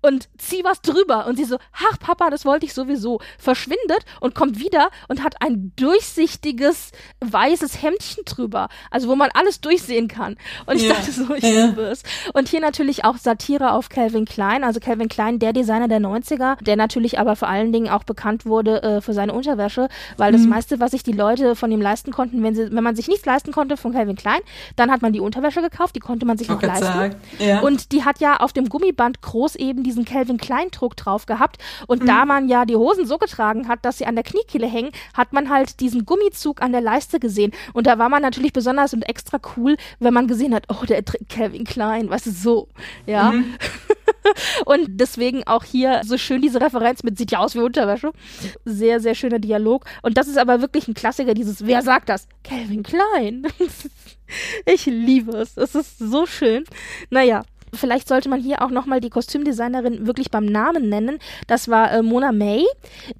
Und zieh was drüber. Und sie so, ach Papa, das wollte ich sowieso. Verschwindet und kommt wieder und hat ein durchsichtiges weißes Hemdchen drüber. Also wo man alles durchsehen kann. Und ich ja. dachte so, ich ja. liebe es. Und hier natürlich auch Satire auf Calvin Klein. Also Calvin Klein, der Designer der 90er, der natürlich aber vor allen Dingen auch bekannt wurde äh, für seine Unterwäsche, weil mhm. das meiste, was sich die Leute von ihm leisten konnten, wenn, sie, wenn man sich nichts leisten konnte von Calvin Klein, dann hat man die Unterwäsche gekauft, die konnte man sich noch leisten. Ja. Und die hat ja auf dem Gummiband groß eben diesen Calvin Klein Druck drauf gehabt. Und mhm. da man ja die Hosen so getragen hat, dass sie an der Kniekehle hängen, hat man halt diesen Gummizug an der Leiste gesehen. Und da war man natürlich besonders und extra cool, wenn man gesehen hat, oh, der Calvin Klein, weißt du, so, ja. Mhm. und deswegen auch hier so schön diese Referenz mit sieht ja aus wie Unterwäsche. Sehr, sehr schöner Dialog. Und das ist aber wirklich ein Klassiker, dieses, wer sagt das? Calvin Klein. ich liebe es. Es ist so schön. Naja, Vielleicht sollte man hier auch nochmal die Kostümdesignerin wirklich beim Namen nennen. Das war äh, Mona May.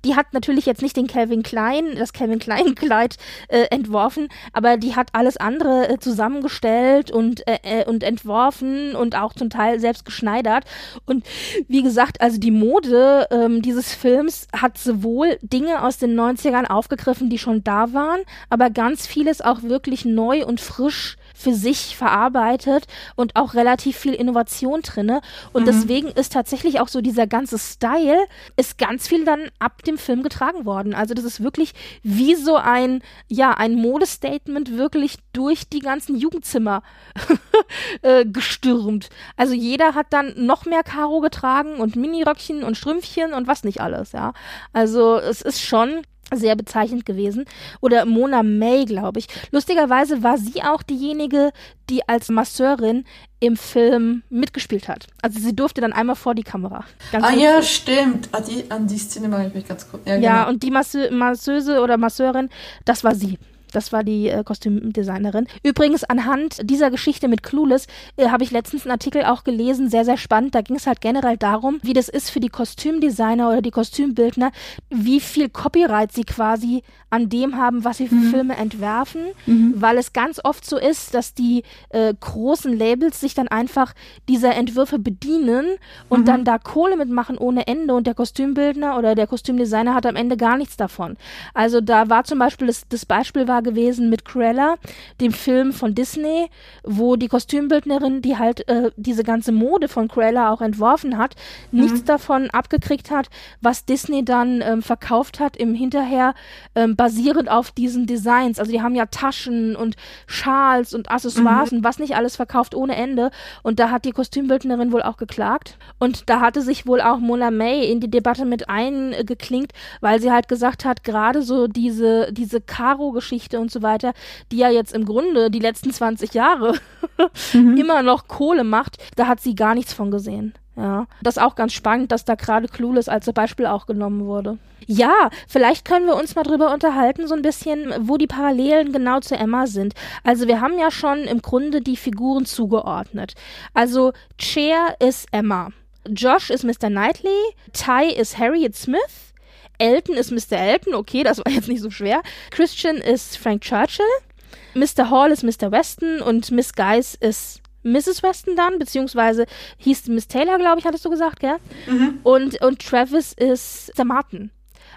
Die hat natürlich jetzt nicht den Calvin Klein, das Calvin Klein Kleid äh, entworfen, aber die hat alles andere äh, zusammengestellt und, äh, äh, und entworfen und auch zum Teil selbst geschneidert. Und wie gesagt, also die Mode ähm, dieses Films hat sowohl Dinge aus den 90ern aufgegriffen, die schon da waren, aber ganz vieles auch wirklich neu und frisch für sich verarbeitet und auch relativ viel Innovation drinne. Und mhm. deswegen ist tatsächlich auch so dieser ganze Style, ist ganz viel dann ab dem Film getragen worden. Also das ist wirklich wie so ein, ja, ein Modestatement wirklich durch die ganzen Jugendzimmer äh, gestürmt. Also jeder hat dann noch mehr Karo getragen und Miniröckchen und Strümpfchen und was nicht alles, ja. Also es ist schon sehr bezeichnend gewesen. Oder Mona May, glaube ich. Lustigerweise war sie auch diejenige, die als Masseurin im Film mitgespielt hat. Also sie durfte dann einmal vor die Kamera. Ganz ah ja, stimmt. Ah, die, an die Szene mache ich mich ganz kurz. Ja, ja genau. und die Masse Masseuse oder Masseurin, das war sie. Das war die äh, Kostümdesignerin. Übrigens, anhand dieser Geschichte mit Clueless äh, habe ich letztens einen Artikel auch gelesen, sehr, sehr spannend. Da ging es halt generell darum, wie das ist für die Kostümdesigner oder die Kostümbildner, wie viel Copyright sie quasi an dem haben, was sie für mhm. Filme entwerfen, mhm. weil es ganz oft so ist, dass die äh, großen Labels sich dann einfach dieser Entwürfe bedienen und mhm. dann da Kohle mitmachen ohne Ende und der Kostümbildner oder der Kostümdesigner hat am Ende gar nichts davon. Also da war zum Beispiel, das, das Beispiel war gewesen mit Cruella, dem Film von Disney, wo die Kostümbildnerin, die halt äh, diese ganze Mode von Cruella auch entworfen hat, nichts mhm. davon abgekriegt hat, was Disney dann ähm, verkauft hat im Hinterher ähm, basierend auf diesen Designs. Also die haben ja Taschen und Schals und Accessoires mhm. und was nicht alles verkauft ohne Ende. Und da hat die Kostümbildnerin wohl auch geklagt. Und da hatte sich wohl auch Mona May in die Debatte mit eingeklinkt, weil sie halt gesagt hat, gerade so diese, diese Karo-Geschichte und so weiter, die ja jetzt im Grunde die letzten 20 Jahre mhm. immer noch Kohle macht, da hat sie gar nichts von gesehen. Ja, das ist auch ganz spannend, dass da gerade Clueless als Beispiel auch genommen wurde. Ja, vielleicht können wir uns mal drüber unterhalten, so ein bisschen, wo die Parallelen genau zu Emma sind. Also wir haben ja schon im Grunde die Figuren zugeordnet. Also Cher ist Emma, Josh ist Mr. Knightley, Ty ist Harriet Smith, Elton ist Mr. Elton, okay, das war jetzt nicht so schwer, Christian ist Frank Churchill, Mr. Hall ist Mr. Weston und Miss Guys ist Mrs. Weston dann, beziehungsweise hieß Miss Taylor, glaube ich, hattest du gesagt, gell? Mhm. Und, und Travis ist der Martin.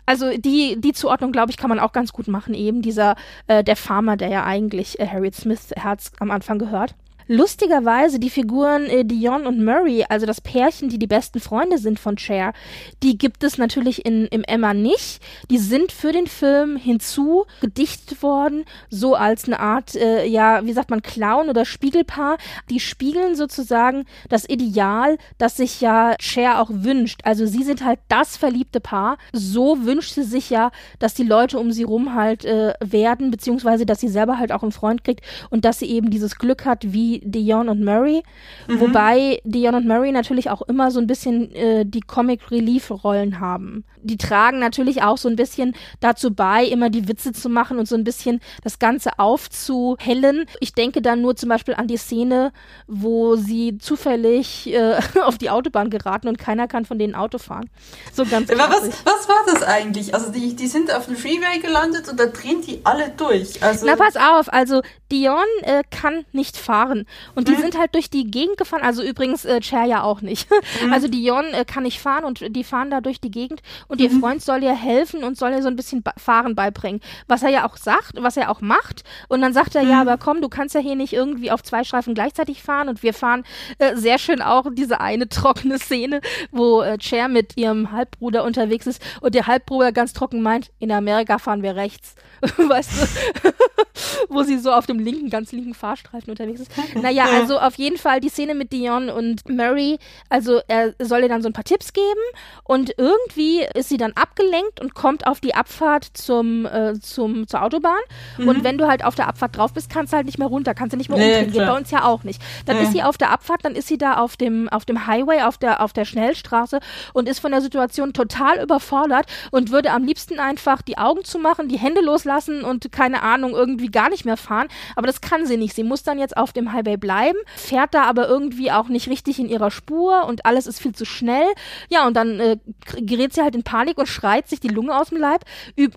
Also die, die Zuordnung, glaube ich, kann man auch ganz gut machen, eben dieser, äh, der Farmer, der ja eigentlich äh, Harriet Smith Herz am Anfang gehört. Lustigerweise die Figuren äh, Dion und Murray, also das Pärchen, die die besten Freunde sind von Cher, die gibt es natürlich in, im Emma nicht. Die sind für den Film hinzu gedichtet worden, so als eine Art, äh, ja, wie sagt man, Clown oder Spiegelpaar. Die spiegeln sozusagen das Ideal, das sich ja Cher auch wünscht. Also sie sind halt das verliebte Paar. So wünscht sie sich ja, dass die Leute um sie rum halt äh, werden, beziehungsweise dass sie selber halt auch einen Freund kriegt und dass sie eben dieses Glück hat, wie Dion und Murray. Mhm. Wobei Dion und Murray natürlich auch immer so ein bisschen äh, die Comic Relief Rollen haben. Die tragen natürlich auch so ein bisschen dazu bei, immer die Witze zu machen und so ein bisschen das Ganze aufzuhellen. Ich denke dann nur zum Beispiel an die Szene, wo sie zufällig äh, auf die Autobahn geraten und keiner kann von denen Auto fahren. So ganz was, was war das eigentlich? Also die, die sind auf dem Freeway gelandet und da drehen die alle durch. Also Na pass auf, also Dion äh, kann nicht fahren Und die mhm. sind halt durch die Gegend gefahren, also übrigens äh, Cher ja auch nicht. Mhm. Also Dion äh, kann nicht fahren und die fahren da durch die Gegend und ihr mhm. Freund soll ihr helfen und soll ihr so ein bisschen Fahren beibringen. Was er ja auch sagt, was er auch macht. Und dann sagt er, ja, aber komm, du kannst ja hier nicht irgendwie auf zwei Streifen gleichzeitig fahren und wir fahren äh, sehr schön auch diese eine trockene Szene, wo äh, Cher mit ihrem Halbbruder unterwegs ist und der Halbbruder ganz trocken meint, in Amerika fahren wir rechts. weißt du? wo sie so auf dem linken, ganz linken Fahrstreifen unterwegs ist. Naja, also auf jeden Fall die Szene mit Dion und Murray, also er soll ihr dann so ein paar Tipps geben und irgendwie ist sie dann abgelenkt und kommt auf die Abfahrt zum, äh, zum, zur Autobahn mhm. und wenn du halt auf der Abfahrt drauf bist, kannst du halt nicht mehr runter, kannst du nicht mehr nee, umdrehen, geht bei uns ja auch nicht. Dann nee. ist sie auf der Abfahrt, dann ist sie da auf dem, auf dem Highway, auf der, auf der Schnellstraße und ist von der Situation total überfordert und würde am liebsten einfach die Augen zumachen, die Hände loslassen und keine Ahnung, irgendwie gar nicht mehr fahren. Aber das kann sie nicht. Sie muss dann jetzt auf dem Highway bleiben, fährt da aber irgendwie auch nicht richtig in ihrer Spur und alles ist viel zu schnell. Ja, und dann äh, gerät sie halt in Panik und schreit sich die Lunge aus dem Leib.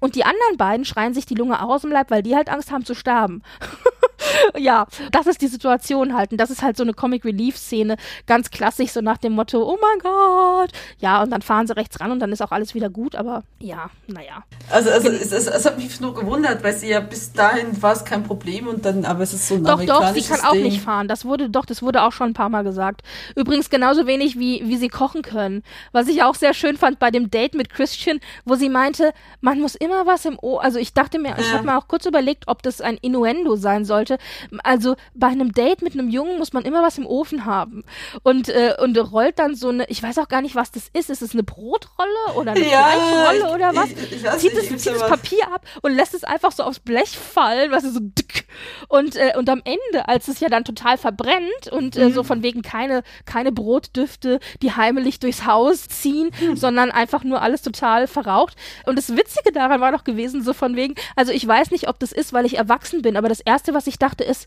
Und die anderen beiden schreien sich die Lunge auch aus dem Leib, weil die halt Angst haben zu sterben. ja, das ist die Situation halt. Und das ist halt so eine Comic Relief Szene, ganz klassisch, so nach dem Motto, oh mein Gott. Ja, und dann fahren sie rechts ran und dann ist auch alles wieder gut, aber ja, naja. Also, also es, es, es hat mich nur gewundert, weil sie ja bis dahin war es kein Problem und dann, aber es ist so ein Doch, doch, sie kann auch Ding. nicht fahren. Das wurde, doch, das wurde auch schon ein paar Mal gesagt. Übrigens genauso wenig wie, wie sie kochen können. Was ich auch sehr schön fand bei dem Date mit Christian, wo sie meinte, man muss immer was im Ohr, also ich dachte mir, ja. ich habe mir auch kurz überlegt, ob das ein Innuendo sein sollte sollte. Also bei einem Date mit einem Jungen muss man immer was im Ofen haben. Und, äh, und rollt dann so eine, ich weiß auch gar nicht, was das ist. Ist es eine Brotrolle oder eine ja, Fleischrolle oder was? Ich, ich zieht nicht, das, zieht das Papier ab und lässt es einfach so aufs Blech fallen, was ist so dick. Und, äh, und am Ende, als es ja dann total verbrennt und äh, mhm. so von wegen keine, keine Brotdüfte, die heimlich durchs Haus ziehen, mhm. sondern einfach nur alles total verraucht. Und das Witzige daran war doch gewesen, so von wegen, also ich weiß nicht, ob das ist, weil ich erwachsen bin, aber das Erste, was ich ich dachte, ist,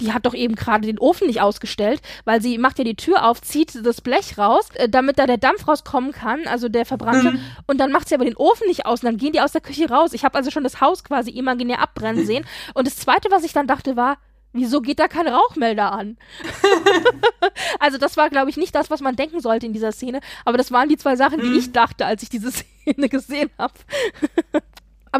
die hat doch eben gerade den Ofen nicht ausgestellt, weil sie macht ja die Tür auf, zieht das Blech raus, äh, damit da der Dampf rauskommen kann, also der verbrannte. Mhm. Und dann macht sie aber den Ofen nicht aus und dann gehen die aus der Küche raus. Ich habe also schon das Haus quasi imaginär abbrennen sehen. Und das Zweite, was ich dann dachte, war, wieso geht da kein Rauchmelder an? also das war, glaube ich, nicht das, was man denken sollte in dieser Szene. Aber das waren die zwei Sachen, die mhm. ich dachte, als ich diese Szene gesehen habe.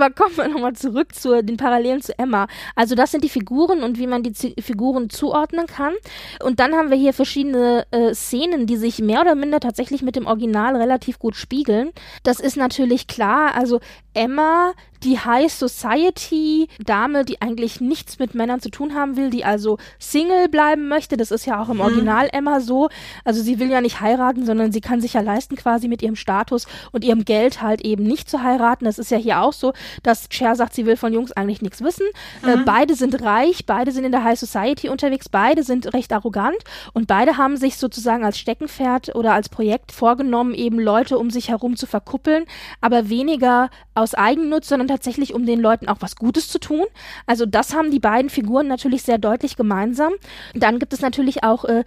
Aber kommen wir nochmal zurück zu den Parallelen zu Emma. Also das sind die Figuren und wie man die Z Figuren zuordnen kann. Und dann haben wir hier verschiedene äh, Szenen, die sich mehr oder minder tatsächlich mit dem Original relativ gut spiegeln. Das ist natürlich klar. Also Emma die High Society Dame, die eigentlich nichts mit Männern zu tun haben will, die also Single bleiben möchte. Das ist ja auch im mhm. Original Emma so. Also sie will ja nicht heiraten, sondern sie kann sich ja leisten, quasi mit ihrem Status und ihrem Geld halt eben nicht zu heiraten. Das ist ja hier auch so, dass Cher sagt, sie will von Jungs eigentlich nichts wissen. Äh, mhm. Äh, beide sind reich, beide sind in der High Society unterwegs, beide sind recht arrogant und beide haben sich sozusagen als Steckenpferd oder als Projekt vorgenommen, eben Leute um sich herum zu verkuppeln, aber weniger aus Eigennutz, sondern tatsächlich, um den Leuten auch was Gutes zu tun. Also das haben die beiden Figuren natürlich sehr deutlich gemeinsam. Dann gibt es natürlich auch äh,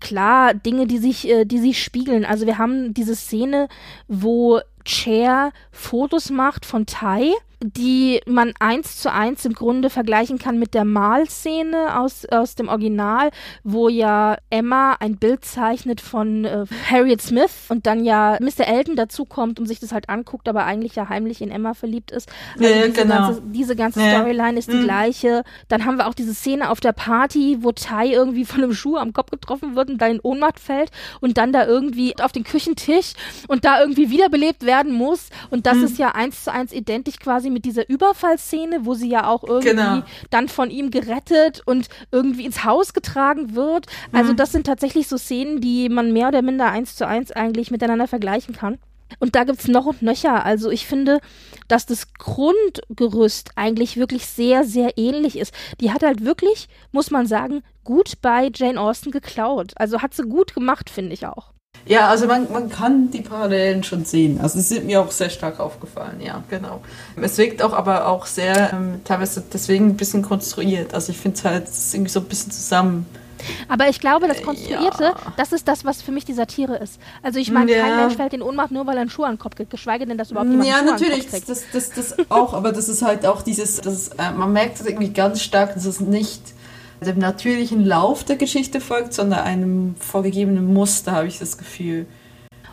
klar Dinge, die sich, äh, die sich spiegeln. Also wir haben diese Szene, wo Cher Fotos macht von Tai die man eins zu eins im Grunde vergleichen kann mit der Malszene aus, aus dem Original, wo ja Emma ein Bild zeichnet von äh, Harriet Smith und dann ja Mr. Elton dazukommt und sich das halt anguckt, aber eigentlich ja heimlich in Emma verliebt ist. Also ja, diese, genau. ganze, diese ganze ja. Storyline ist die mhm. gleiche. Dann haben wir auch diese Szene auf der Party, wo Tai irgendwie von einem Schuh am Kopf getroffen wird und da in Ohnmacht fällt und dann da irgendwie auf den Küchentisch und da irgendwie wiederbelebt werden muss. Und das mhm. ist ja eins zu eins identisch quasi quasi mit dieser Überfallszene, wo sie ja auch irgendwie genau. dann von ihm gerettet und irgendwie ins Haus getragen wird. Also mhm. das sind tatsächlich so Szenen, die man mehr oder minder eins zu eins eigentlich miteinander vergleichen kann. Und da gibt es noch und nöcher. Also ich finde, dass das Grundgerüst eigentlich wirklich sehr, sehr ähnlich ist. Die hat halt wirklich, muss man sagen, gut bei Jane Austen geklaut. Also hat sie gut gemacht, finde ich auch. Ja, also man, man kann die Parallelen schon sehen. Also sie sind mir auch sehr stark aufgefallen, ja, genau. Es wirkt auch aber auch sehr, ähm, teilweise deswegen ein bisschen konstruiert. Also ich finde es halt irgendwie so ein bisschen zusammen. Aber ich glaube, das Konstruierte, ja. das ist das, was für mich die Satire ist. Also ich meine, ja. kein Mensch fällt in Ohnmacht nur, weil er einen Schuh an den Kopf kriegt, geschweige denn, dass überhaupt jemand Ja, einen Schuh natürlich, das, das, das, das auch, aber das ist halt auch dieses, das, äh, man merkt es irgendwie ganz stark, dass es nicht dem natürlichen Lauf der Geschichte folgt, sondern einem vorgegebenen Muster, habe ich das Gefühl.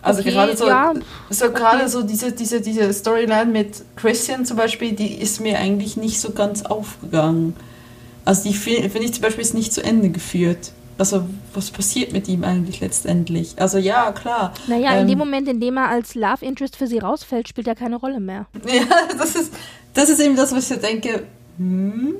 Also Okay, gerade so, ja, so okay. gerade so diese, diese, diese Storyline mit Christian zum Beispiel, die ist mir eigentlich nicht so ganz aufgegangen. Also die fi- finde ich zum Beispiel ist nicht zu Ende geführt. Also was passiert mit ihm eigentlich letztendlich? Also ja, klar. Naja, in Ähm, dem Moment, in dem er als Love Interest für sie rausfällt, spielt er keine Rolle mehr. Ja, das ist, das ist eben das, was ich denke. Hm?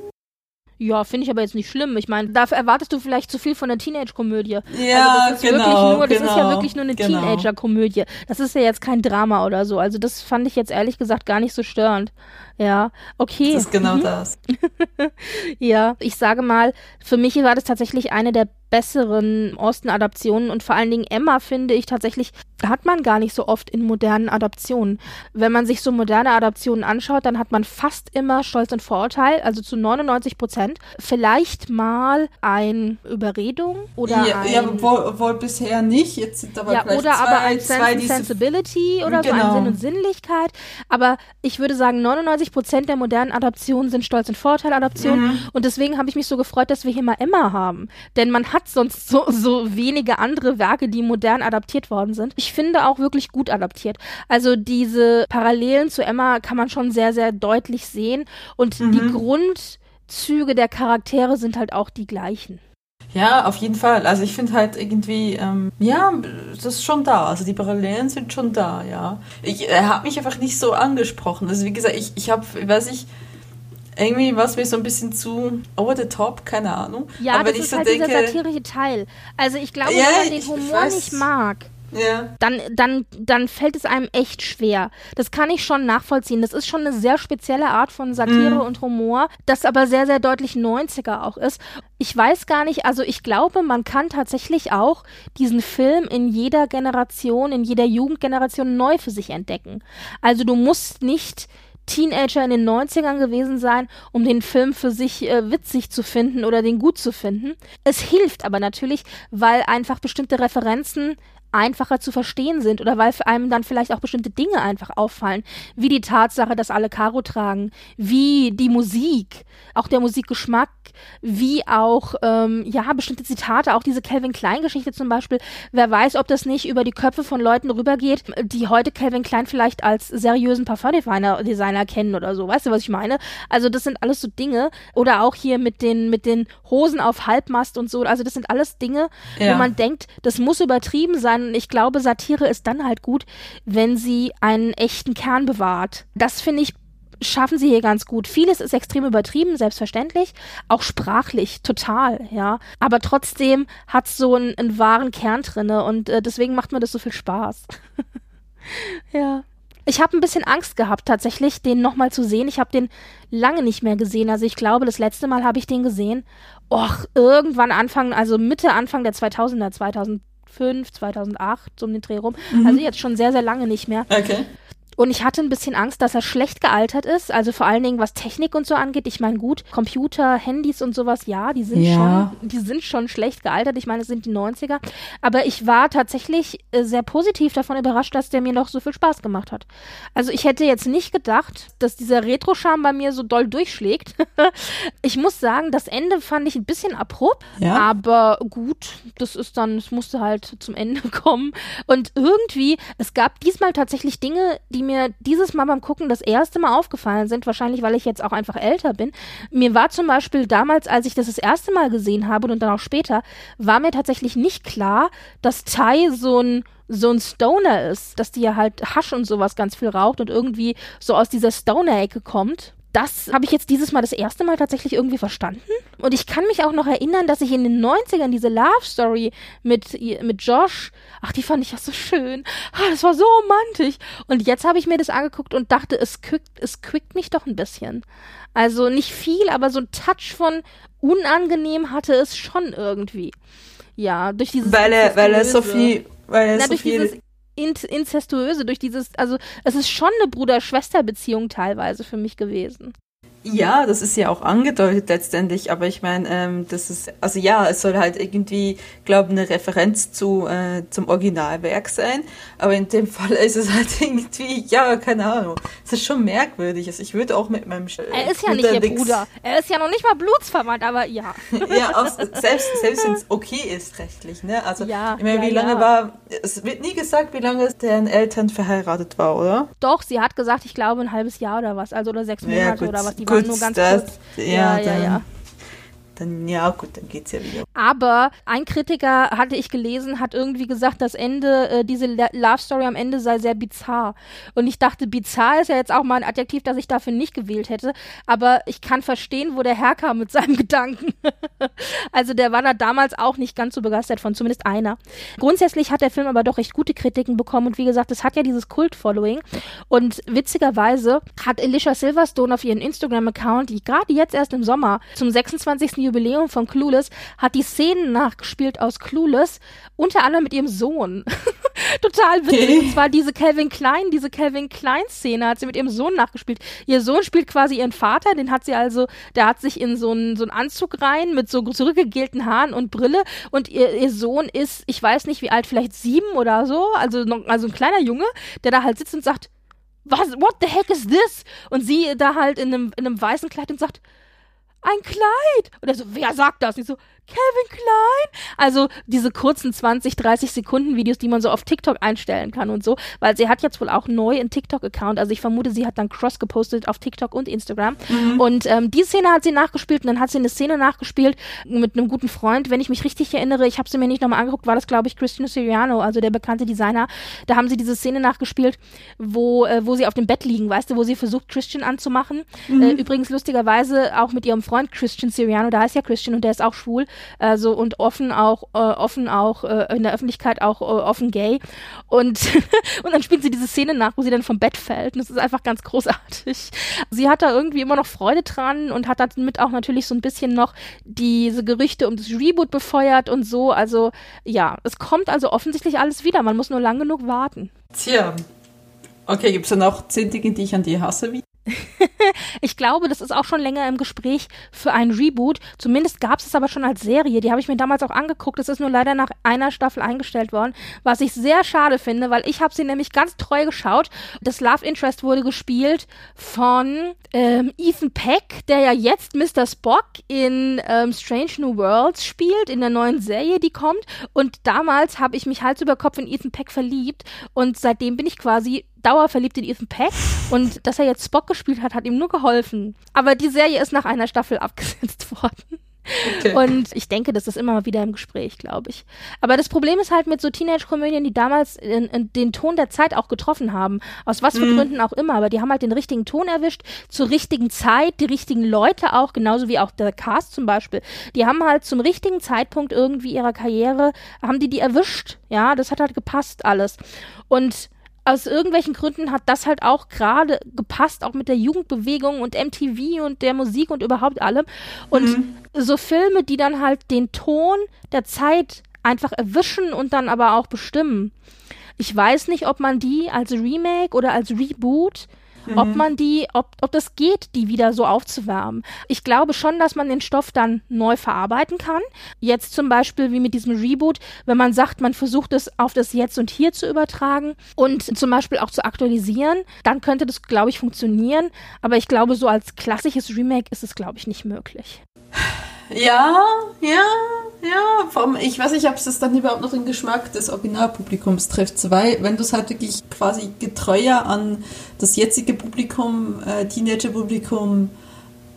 Ja, finde ich aber jetzt nicht schlimm. Ich meine, dafür erwartest du vielleicht zu viel von der Teenage-Komödie. Ja, also das ist genau. wirklich nur, das genau, ist ja wirklich nur eine genau. Teenager-Komödie. Das ist ja jetzt kein Drama oder so. Also das fand ich jetzt ehrlich gesagt gar nicht so störend. Ja, okay. Das ist genau Mhm. das. Ja, ich sage mal, für mich war das tatsächlich eine der besseren Austen-Adaptionen und vor allen Dingen Emma finde ich tatsächlich, hat man gar nicht so oft in modernen Adaptionen. Wenn man sich so moderne Adaptionen anschaut, dann hat man fast immer Stolz und Vorurteil, also zu 99 Prozent. Vielleicht mal ein Überredung oder ja, ein... ja wohl, wohl bisher nicht. Jetzt sind aber ja, oder zwei, aber ein zwei Sense diese Sensibility oder so Genau. ein Sinn und Sinnlichkeit. Aber ich würde sagen, 99% der modernen Adaptionen sind Stolz- und Vorurteil-Adaptionen. Mhm. Und deswegen habe ich mich so gefreut, dass wir hier mal Emma haben. Denn man hat sonst so, so wenige andere Werke, die modern adaptiert worden sind. Ich finde auch wirklich gut adaptiert. Also diese Parallelen zu Emma kann man schon sehr, sehr deutlich sehen. Und Mhm. die Grundzüge der Charaktere sind halt auch die gleichen. Ja, auf jeden Fall. Also ich finde halt irgendwie, ähm, ja, das ist schon da. Also die Parallelen sind schon da, ja. Ich, er hat mich einfach nicht so angesprochen. Also wie gesagt, ich, ich habe, weiß ich, irgendwie war es mir so ein bisschen zu over the top, keine Ahnung. Ja, Aber das ist so halt denke, dieser satirische Teil. Also ich glaube, Ja, wenn man den Humor nicht mag, ja, dann, dann, dann fällt es einem echt schwer. Das kann ich schon nachvollziehen. Das ist schon eine sehr spezielle Art von Satire Mhm. und Humor, das aber sehr, sehr deutlich 90er auch ist. Ich weiß gar nicht, also ich glaube, man kann tatsächlich auch diesen Film in jeder Generation, in jeder Jugendgeneration neu für sich entdecken. Also du musst nicht Teenager in den 90ern gewesen sein, um den Film für sich äh, witzig zu finden oder den gut zu finden. Es hilft aber natürlich, weil einfach bestimmte Referenzen einfacher zu verstehen sind oder weil einem dann vielleicht auch bestimmte Dinge einfach auffallen, wie die Tatsache, dass alle Karo tragen, wie die Musik, auch der Musikgeschmack, wie auch ähm, ja bestimmte Zitate, auch diese Calvin Klein Geschichte zum Beispiel. Wer weiß, ob das nicht über die Köpfe von Leuten rübergeht, die heute Calvin Klein vielleicht als seriösen Parfumdesigner Designer kennen oder so. Weißt du, was ich meine? Also das sind alles so Dinge oder auch hier mit den mit den Hosen auf Halbmast und so. Also das sind alles Dinge, Ja. wo man denkt, das muss übertrieben sein. Und ich glaube, Satire ist dann halt gut, wenn sie einen echten Kern bewahrt. Das finde ich schaffen sie hier ganz gut. Vieles ist extrem übertrieben, selbstverständlich, auch sprachlich, total, ja. Aber trotzdem hat so einen, einen wahren Kern drinne und äh, deswegen macht mir das so viel Spaß. ja. Ich habe ein bisschen Angst gehabt, tatsächlich, den nochmal zu sehen. Ich habe den lange nicht mehr gesehen. Also ich glaube, das letzte Mal habe ich den gesehen. Och, irgendwann Anfang, also Mitte, Anfang der 2000er, 2005, 2008, so um den Dreh rum. Also jetzt schon sehr, sehr lange nicht mehr. okay. Und ich hatte ein bisschen Angst, dass er schlecht gealtert ist. Also vor allen Dingen, was Technik und so angeht. Ich meine, gut, Computer, Handys und sowas, ja, die sind Ja. schon, die sind schon schlecht gealtert. Ich meine, es sind die 90er. Aber ich war tatsächlich äh, sehr positiv davon überrascht, dass der mir noch so viel Spaß gemacht hat. Also ich hätte jetzt nicht gedacht, dass dieser Retro-Charme bei mir so doll durchschlägt. ich muss sagen, das Ende fand ich ein bisschen abrupt. Ja. Aber gut, das ist dann, es musste halt zum Ende kommen. Und irgendwie, es gab diesmal tatsächlich Dinge, die mir dieses Mal beim Gucken das erste Mal aufgefallen sind. Wahrscheinlich, weil ich jetzt auch einfach älter bin. Mir war zum Beispiel damals, als ich das das erste Mal gesehen habe und dann auch später, war mir tatsächlich nicht klar, dass Tai so ein so ein Stoner ist, dass die ja halt Hasch und sowas ganz viel raucht und irgendwie so aus dieser Stoner-Ecke kommt. Das habe ich jetzt dieses Mal das erste Mal tatsächlich irgendwie verstanden. Und ich kann mich auch noch erinnern, dass ich in den 90ern diese Love Story mit, mit Josh, ach, die fand ich ja so schön. Ah, das war so romantisch. Und jetzt habe ich mir das angeguckt und dachte, es quickt, es quickt mich doch ein bisschen. Also nicht viel, aber so ein Touch von unangenehm hatte es schon irgendwie. Ja, durch dieses Weil er, weil er so Inzestuöse. viel, weil er Na, so durch viel, Inzestuöse, durch dieses, also es ist schon eine Bruder-Schwester-Beziehung teilweise für mich gewesen. Ja, das ist ja auch angedeutet letztendlich, aber ich meine, ähm, das ist, also ja, es soll halt irgendwie, glaube eine Referenz zu äh, zum Originalwerk sein, aber in dem Fall ist es halt irgendwie, ja, keine Ahnung, es ist schon merkwürdig. Also ich würde auch mit meinem äh, Er ist ja nicht ihr Bruder, er ist ja noch nicht mal blutsverwandt, aber ja. ja, aus, selbst selbst wenn es okay ist rechtlich, ne? Also ja, ich meine, ja, wie lange ja. war, es wird nie gesagt, wie lange deren Eltern verheiratet war, oder? Doch, sie hat gesagt, ich glaube ein halbes Jahr oder was, also oder sechs Monate oder was. Die waren nur ganz das, kurz. Ja, ja, ja, ja dann ja gut, dann geht's ja wieder. Aber ein Kritiker hatte ich gelesen, hat irgendwie gesagt, das Ende, äh, diese Love Story am Ende sei sehr bizarr. Und ich dachte, bizarr ist ja jetzt auch mal ein Adjektiv, das ich dafür nicht gewählt hätte. Aber ich kann verstehen, wo der herkam mit seinem Gedanken. also der war da damals auch nicht ganz so begeistert von, zumindest einer. Grundsätzlich hat der Film aber doch recht gute Kritiken bekommen und wie gesagt, es hat ja dieses Kult-Following. Und witzigerweise hat Alicia Silverstone auf ihren Instagram-Account, die gerade jetzt erst im Sommer zum 26. Jubiläum von Clueless hat die Szenen nachgespielt aus Clueless, unter anderem mit ihrem Sohn. Total witzig. Okay. Und zwar diese Calvin Klein, diese Calvin Klein Szene hat sie mit ihrem Sohn nachgespielt. Ihr Sohn spielt quasi ihren Vater, den hat sie also, der hat sich in so einen so einen Anzug rein mit so zurückgegelten Haaren und Brille und ihr, ihr Sohn ist, ich weiß nicht wie alt, vielleicht sieben oder so, also also ein kleiner Junge, der da halt sitzt und sagt, was, what the heck is this? Und sie da halt in einem, in einem weißen Kleid und sagt, ein Kleid. Und er so, wer sagt das? Ich so, Kevin Klein. Also diese kurzen 20, 30 Sekunden Videos, die man so auf TikTok einstellen kann und so, weil sie hat jetzt wohl auch neu einen TikTok-Account. Also ich vermute, sie hat dann Cross gepostet auf TikTok und Instagram. Mhm. Und ähm, die Szene hat sie nachgespielt und dann hat sie eine Szene nachgespielt mit einem guten Freund. Wenn ich mich richtig erinnere, ich habe sie mir nicht nochmal angeguckt, war das glaube ich Christian Siriano, also der bekannte Designer. Da haben sie diese Szene nachgespielt, wo, äh, wo sie auf dem Bett liegen, weißt du, wo sie versucht, Christian anzumachen. Mhm. Äh, übrigens lustigerweise auch mit ihrem Freund Christian Siriano, da ist ja Christian und der ist auch schwul also und offen auch, äh, offen auch äh, in der Öffentlichkeit auch äh, offen gay. Und, und dann spielt sie diese Szene nach, wo sie dann vom Bett fällt. Und das ist einfach ganz großartig. Sie hat da irgendwie immer noch Freude dran und hat damit auch natürlich so ein bisschen noch diese Gerüchte um das Reboot befeuert und so. Also ja, es kommt also offensichtlich alles wieder. Man muss nur lang genug warten. Tja. Okay, gibt es dann auch zehn Dinge, die ich an dir hasse? Wie? ich glaube, das ist auch schon länger im Gespräch für ein Reboot. Zumindest gab es es aber schon als Serie. Die habe ich mir damals auch angeguckt. Es ist nur leider nach einer Staffel eingestellt worden, was ich sehr schade finde, weil ich habe sie nämlich ganz treu geschaut. Das Love Interest wurde gespielt von ähm, Ethan Peck, der ja jetzt Mr. Spock in ähm, Strange New Worlds spielt, in der neuen Serie, die kommt. Und damals habe ich mich Hals über Kopf in Ethan Peck verliebt und seitdem bin ich quasi dauerverliebt in Ethan Peck und dass er jetzt Spock gespielt hat, hat ihm nur geholfen. Aber die Serie ist nach einer Staffel abgesetzt worden. Okay. Und ich denke, das ist immer mal wieder im Gespräch, glaube ich. Aber das Problem ist halt mit so Teenage-Komödien, die damals in, in den Ton der Zeit auch getroffen haben. Aus was für mhm. Gründen auch immer. Aber die haben halt den richtigen Ton erwischt, zur richtigen Zeit, die richtigen Leute auch, genauso wie auch der Cast zum Beispiel. Die haben halt zum richtigen Zeitpunkt irgendwie ihrer Karriere, haben die die erwischt. Ja, das hat halt gepasst alles. Und aus irgendwelchen Gründen hat das halt auch gerade gepasst, auch mit der Jugendbewegung und MTV und der Musik und überhaupt allem. Und mhm. so Filme, die dann halt den Ton der Zeit einfach erwischen und dann aber auch bestimmen. Ich weiß nicht, ob man die als Remake oder als Reboot mhm. ob man die, ob, ob das geht, die wieder so aufzuwärmen. Ich glaube schon, dass man den Stoff dann neu verarbeiten kann. Jetzt zum Beispiel wie mit diesem Reboot, wenn man sagt, man versucht es auf das Jetzt und Hier zu übertragen und zum Beispiel auch zu aktualisieren, dann könnte das, glaube ich, funktionieren. Aber ich glaube, so als klassisches Remake ist es, glaube ich, nicht möglich. Ja, ja, ja. Allem, ich weiß nicht, ob es dann überhaupt noch den Geschmack des Originalpublikums trifft. Weil, wenn du es halt wirklich quasi getreuer an das jetzige Publikum, äh, Teenager-Publikum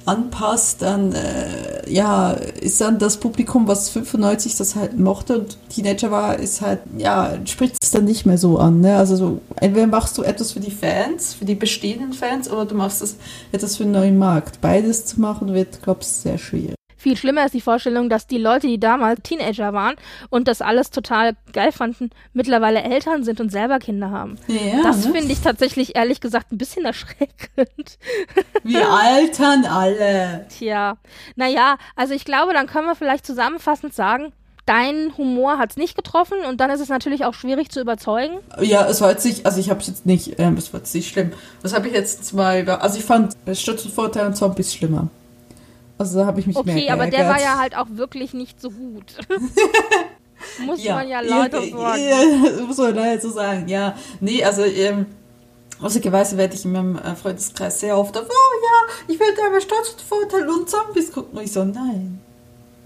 anpasst, dann äh, ja, ist dann das Publikum, was 95 das halt mochte und Teenager war, ist halt, ja, spricht es dann nicht mehr so an. Ne? Also so, entweder machst du etwas für die Fans, für die bestehenden Fans, oder du machst das, etwas für einen neuen Markt. Beides zu machen wird, glaube ich, sehr schwierig. Viel schlimmer ist die Vorstellung, dass die Leute, die damals Teenager waren und das alles total geil fanden, mittlerweile Eltern sind und selber Kinder haben. Ja, das ne? finde ich tatsächlich ehrlich gesagt ein bisschen erschreckend. Wir altern alle. Tja, naja, also ich glaube, dann können wir vielleicht zusammenfassend sagen, dein Humor hat es nicht getroffen und dann ist es natürlich auch schwierig zu überzeugen. Ja, es war jetzt nicht, also ich habe es jetzt nicht, ähm, es war jetzt nicht schlimm. Das habe ich jetzt mal, also ich fand Stützenvorteil und Zombies schlimmer. Also da habe ich mich okay, mehr Okay, aber der war ja halt auch wirklich nicht so gut. muss ja, man ja leider sagen. Ja, muss man leider so sagen, ja. Nee, also ähm, Lustigerweise werde ich in meinem äh, Freundeskreis sehr oft auf, oh ja, ich will einmal Staatsvorteil und Zombies gucken. Und ich so, nein.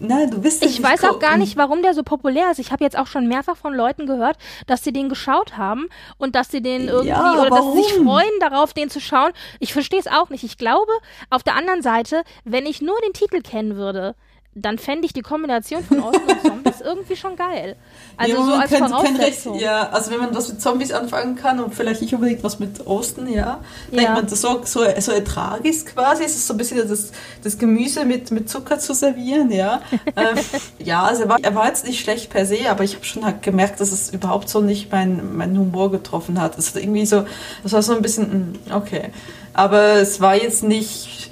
Nein, du bist Ich weiß auch gar nicht, warum der so populär ist. Ich habe jetzt auch schon mehrfach von Leuten gehört, dass sie den geschaut haben und dass sie den irgendwie Ja, oder dass sie sich warum? freuen darauf, den zu schauen. Ich verstehe es auch nicht. Ich glaube, auf der anderen Seite, wenn ich nur den Titel kennen würde, dann fände ich die Kombination von Osten und Zombies irgendwie schon geil. Also ja, so als kann- kann Voraussetzung. ja, also wenn man was mit Zombies anfangen kann und vielleicht nicht unbedingt was mit Osten, ja, denkt Ja. man, das so, so, so ertrag ist quasi, es ist so ein bisschen das, das Gemüse mit, mit Zucker zu servieren, ja. ähm, ja, also er war, er war jetzt nicht schlecht per se, aber ich habe schon halt gemerkt, dass es überhaupt so nicht mein, mein Humor getroffen hat. Es hat irgendwie so, das war so ein bisschen, mm, okay. Aber es war jetzt nicht,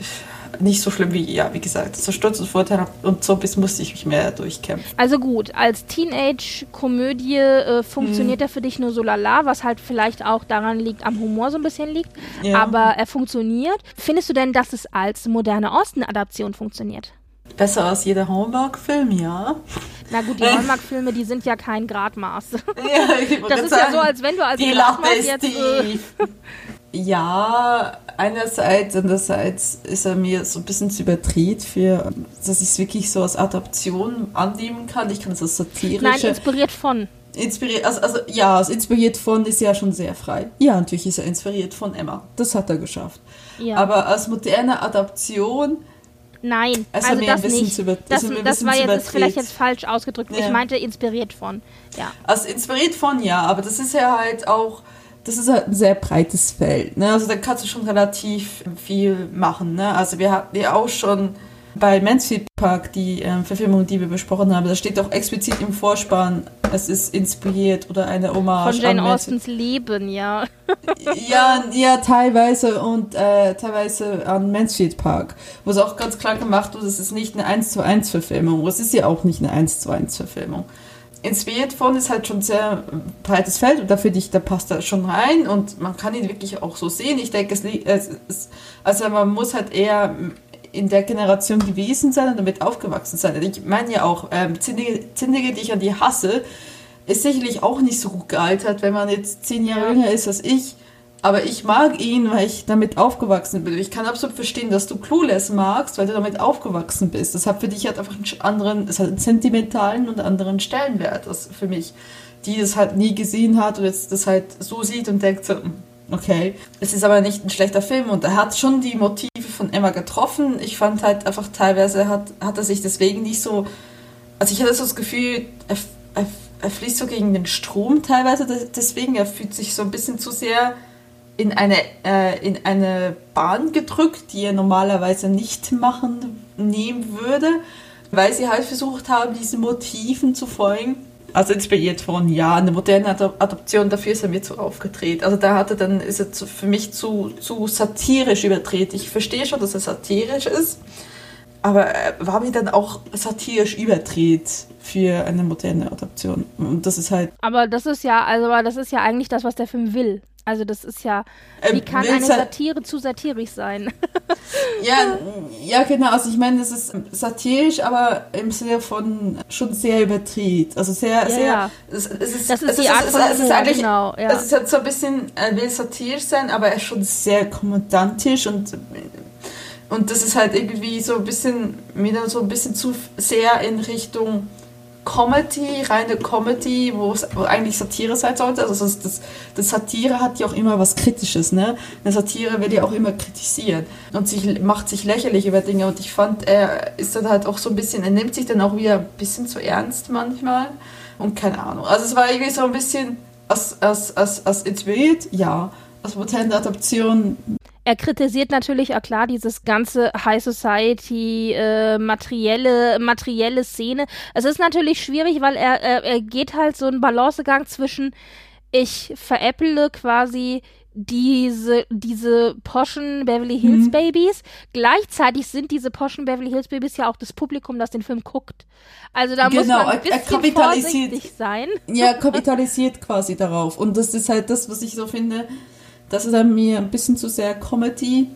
nicht so schlimm wie, ja, wie gesagt, so Sturz und Vorteil und Zombies musste ich mich mehr durchkämpfen. Also gut, als Teenage-Komödie äh, funktioniert er für dich nur so lala, was halt vielleicht auch daran liegt, am Humor so ein bisschen liegt. Ja. Aber er funktioniert. Findest du denn, dass es als moderne Osten-Adaption funktioniert? Besser als jeder Hallmark-Film, ja. Na gut, die. Hallmark-Filme, die sind ja kein Gradmaß. ja Das ist ja sagen, so, als wenn du als die Gradmaß jetzt... Äh. Ja, einerseits, andererseits ist er mir so ein bisschen zu überdreht für, dass ich es wirklich so als Adaption annehmen kann. Ich kann es als satirische... nein, inspiriert von. Inspiriert, also, also ja, also inspiriert von ist ja schon sehr frei. Ja, natürlich ist er inspiriert von Emma. Das hat er geschafft. Ja. Aber als moderne Adaption Nein, also mir ein das nicht. zu das das war jetzt ist vielleicht jetzt falsch ausgedrückt. Ja. Ich meinte inspiriert von. Ja. Also inspiriert von, ja, aber das ist ja halt auch, das ist halt ein sehr breites Feld. Ne? Also da kannst du schon relativ viel machen. Ne? Also wir hatten ja auch schon bei Mansfield Park die ähm, Verfilmung, die wir besprochen haben, da steht doch explizit im Vorspann, es ist inspiriert oder eine Hommage Von Jane. Austens Leben, ja. Ja, ja, teilweise und äh, teilweise an Mansfield Park, wo es auch ganz klar gemacht wurde, es ist nicht eine 1 zu 1 Verfilmung. Es ist ja auch nicht eine 1 zu 1 Verfilmung. Inspiriert von ist halt schon sehr breites Feld und da finde ich, da passt er schon rein und man kann ihn wirklich auch so sehen. Ich denke, es, es, es also man muss halt eher in der Generation gewesen sein und damit aufgewachsen sein. Ich meine ja auch, ähm, Zindige, Zindige, die ich an die hasse, ist sicherlich auch nicht so gut gealtert, wenn man jetzt zehn Jahre Ja. jünger ist als ich. Aber ich mag ihn, weil ich damit aufgewachsen bin. Ich kann absolut verstehen, dass du Clueless magst, weil du damit aufgewachsen bist. Das hat für dich halt einfach einen anderen, es hat einen sentimentalen und anderen Stellenwert als für mich, die das halt nie gesehen hat und jetzt das halt so sieht und denkt so, "Hm, okay. Es ist aber nicht ein schlechter Film und er hat schon die Motive von Emma getroffen. Ich fand halt einfach teilweise hat, hat er sich deswegen nicht so, also ich hatte so das Gefühl, er, er, er fließt so gegen den Strom teilweise, des- deswegen er fühlt sich so ein bisschen zu sehr in eine, äh, in eine Bahn gedrückt, die er normalerweise nicht machen nehmen würde, weil sie halt versucht haben, diesen Motiven zu folgen. Also inspiriert von, ja, eine moderne Adop- Adoption, dafür ist er mir zu aufgedreht. Also da hat er dann, ist er zu, für mich zu, zu satirisch überdreht. Ich verstehe schon, dass er satirisch ist, aber er war mir dann auch satirisch überdreht für eine moderne Adoption. Und das ist halt Aber das ist ja, also das ist ja eigentlich das, was der Film will. Also das ist ja, Ähm, wie kann will's eine Satire zu satirisch sein? Ja, ja, genau. Also ich meine, es ist satirisch, aber im Sinne von schon sehr überdreht. Also sehr, sehr. ja. Es, es ist, Das ist es die Art es, von es ist eigentlich, genau, ja. Es ist halt so ein bisschen, er will satirisch sein, aber er ist schon sehr kommandantisch und und das ist halt irgendwie so ein bisschen, mir dann so ein bisschen zu sehr in Richtung Comedy, reine Comedy, wo es eigentlich Satire sein sollte. Also das, das, das Satire hat ja auch immer was Kritisches, ne? Eine Satire wird ja auch immer kritisiert und sich, macht sich lächerlich über Dinge. Und ich fand, er ist dann halt auch so ein bisschen, er nimmt sich dann auch wieder ein bisschen zu ernst manchmal. Und keine Ahnung. Also es war irgendwie so ein bisschen als, als, als, als inspiriert, ja. Als moderne Adaption, Er kritisiert natürlich, ja klar, dieses ganze High Society, äh, materielle, materielle Szene. Es ist natürlich schwierig, weil er, er, er geht halt so einen Balancegang zwischen, ich veräpple quasi diese, diese poschen Beverly Hills mhm. Babys. Gleichzeitig sind diese poschen Beverly Hills Babys ja auch das Publikum, das den Film guckt. Also da genau, muss man ein bisschen vorsichtig sein. Ja, kapitalisiert quasi darauf. Und das ist halt das, was ich so finde, das ist an mir ein bisschen zu sehr Comedy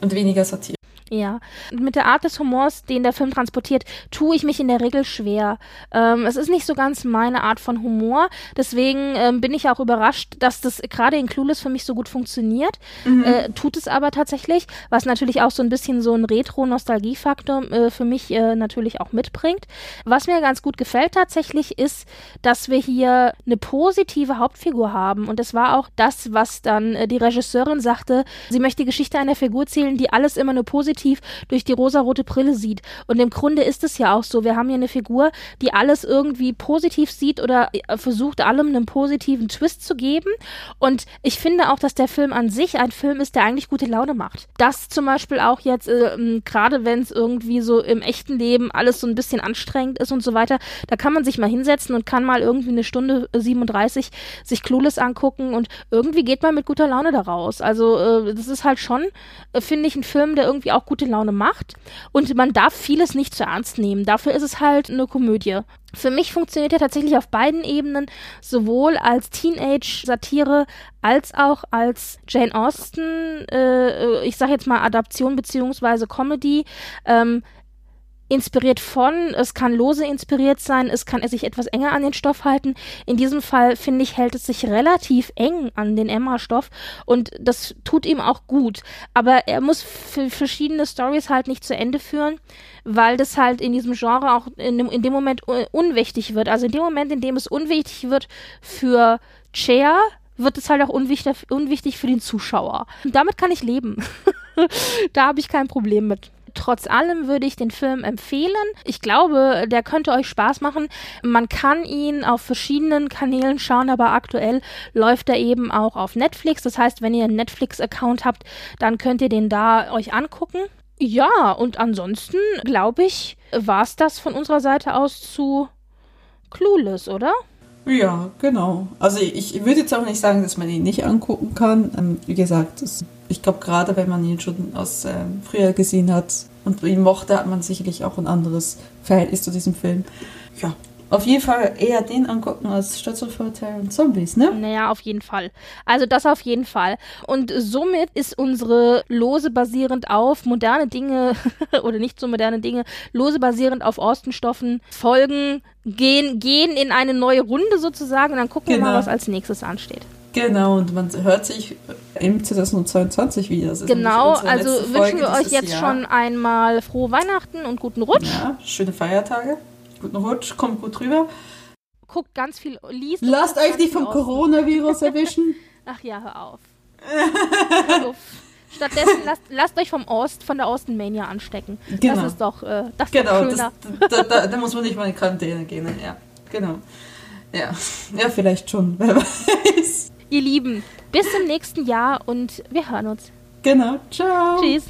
und weniger Satire. Ja, mit der Art des Humors, den der Film transportiert, tue ich mich in der Regel schwer. Ähm, es ist nicht so ganz meine Art von Humor, deswegen ähm, bin ich auch überrascht, dass das gerade in Clueless für mich so gut funktioniert. Mhm. Äh, tut es aber tatsächlich, was natürlich auch so ein bisschen so ein Retro-Nostalgie-Faktor äh, für mich äh, natürlich auch mitbringt. Was mir ganz gut gefällt tatsächlich ist, dass wir hier eine positive Hauptfigur haben und das war auch das, was dann äh, die Regisseurin sagte. Sie möchte die Geschichte einer Figur zählen, die alles immer nur positiv positiv durch die rosarote Brille sieht. Und im Grunde ist es ja auch so. Wir haben hier eine Figur, die alles irgendwie positiv sieht oder äh, versucht, allem einen positiven Twist zu geben. Und ich finde auch, dass der Film an sich ein Film ist, der eigentlich gute Laune macht. Das zum Beispiel auch jetzt, äh, gerade wenn es irgendwie so im echten Leben alles so ein bisschen anstrengend ist und so weiter, da kann man sich mal hinsetzen und kann mal irgendwie eine Stunde 37 sich Clueless angucken und irgendwie geht man mit guter Laune daraus. Also äh, das ist halt schon, äh, finde ich, ein Film, der irgendwie auch gute Laune macht. Und man darf vieles nicht zu ernst nehmen. Dafür ist es halt eine Komödie. Für mich funktioniert er tatsächlich auf beiden Ebenen, sowohl als Teenage-Satire als auch als Jane Austen, äh, ich sag jetzt mal Adaption beziehungsweise Comedy. Ähm, inspiriert von, es kann lose inspiriert sein, es kann sich etwas enger an den Stoff halten. In diesem Fall, finde ich, hält es sich relativ eng an den Emma-Stoff und das tut ihm auch gut. Aber er muss für verschiedene Stories halt nicht zu Ende führen, weil das halt in diesem Genre auch in dem, in dem Moment unwichtig wird. Also in dem Moment, in dem es unwichtig wird für Chair, wird es halt auch unwichtig für den Zuschauer. Und damit kann ich leben. da habe ich kein Problem mit. Trotz allem würde ich den Film empfehlen. Ich glaube, der könnte euch Spaß machen. Man kann ihn auf verschiedenen Kanälen schauen, aber aktuell läuft er eben auch auf Netflix. Das heißt, wenn ihr einen Netflix-Account habt, dann könnt ihr den da euch angucken. Ja, und ansonsten, glaube ich, war es das von unserer Seite aus zu Clueless, oder? Ja, genau. Also ich würde jetzt auch nicht sagen, dass man ihn nicht angucken kann. Ähm, wie gesagt, das, ich glaube, gerade wenn man ihn schon aus ähm, früher gesehen hat und ihn mochte, hat man sicherlich auch ein anderes Verhältnis zu diesem Film. Ja, auf jeden Fall eher den angucken als Stadtvorteil und Zombies, ne? Naja, auf jeden Fall. Also das auf jeden Fall. Und somit ist unsere Lose basierend auf moderne Dinge oder nicht so moderne Dinge, Lose basierend auf Ostenstoffen Folgen gehen, gehen in eine neue Runde sozusagen und dann gucken genau. wir mal, genau. was als nächstes ansteht. Genau, und man hört sich im 2022 wieder. genau, also wünschen wir euch jetzt Jahr. schon einmal frohe Weihnachten und guten Rutsch. Ja, schöne Feiertage. Guten Rutsch, kommt gut rüber. Guckt ganz viel, liest. Lasst euch nicht vom Coronavirus erwischen. Ach ja, hör auf. hör auf. Stattdessen lasst, lasst, euch vom Ost, von der Ostenmania anstecken. Genau. Das ist doch, äh, das genau, schöner. Das, da, da, da, muss man nicht mal in Quarantäne gehen. Ja, genau. Ja. ja, vielleicht schon, wer weiß ihr Lieben, bis zum nächsten Jahr und wir hören uns. Genau, ciao. Tschüss.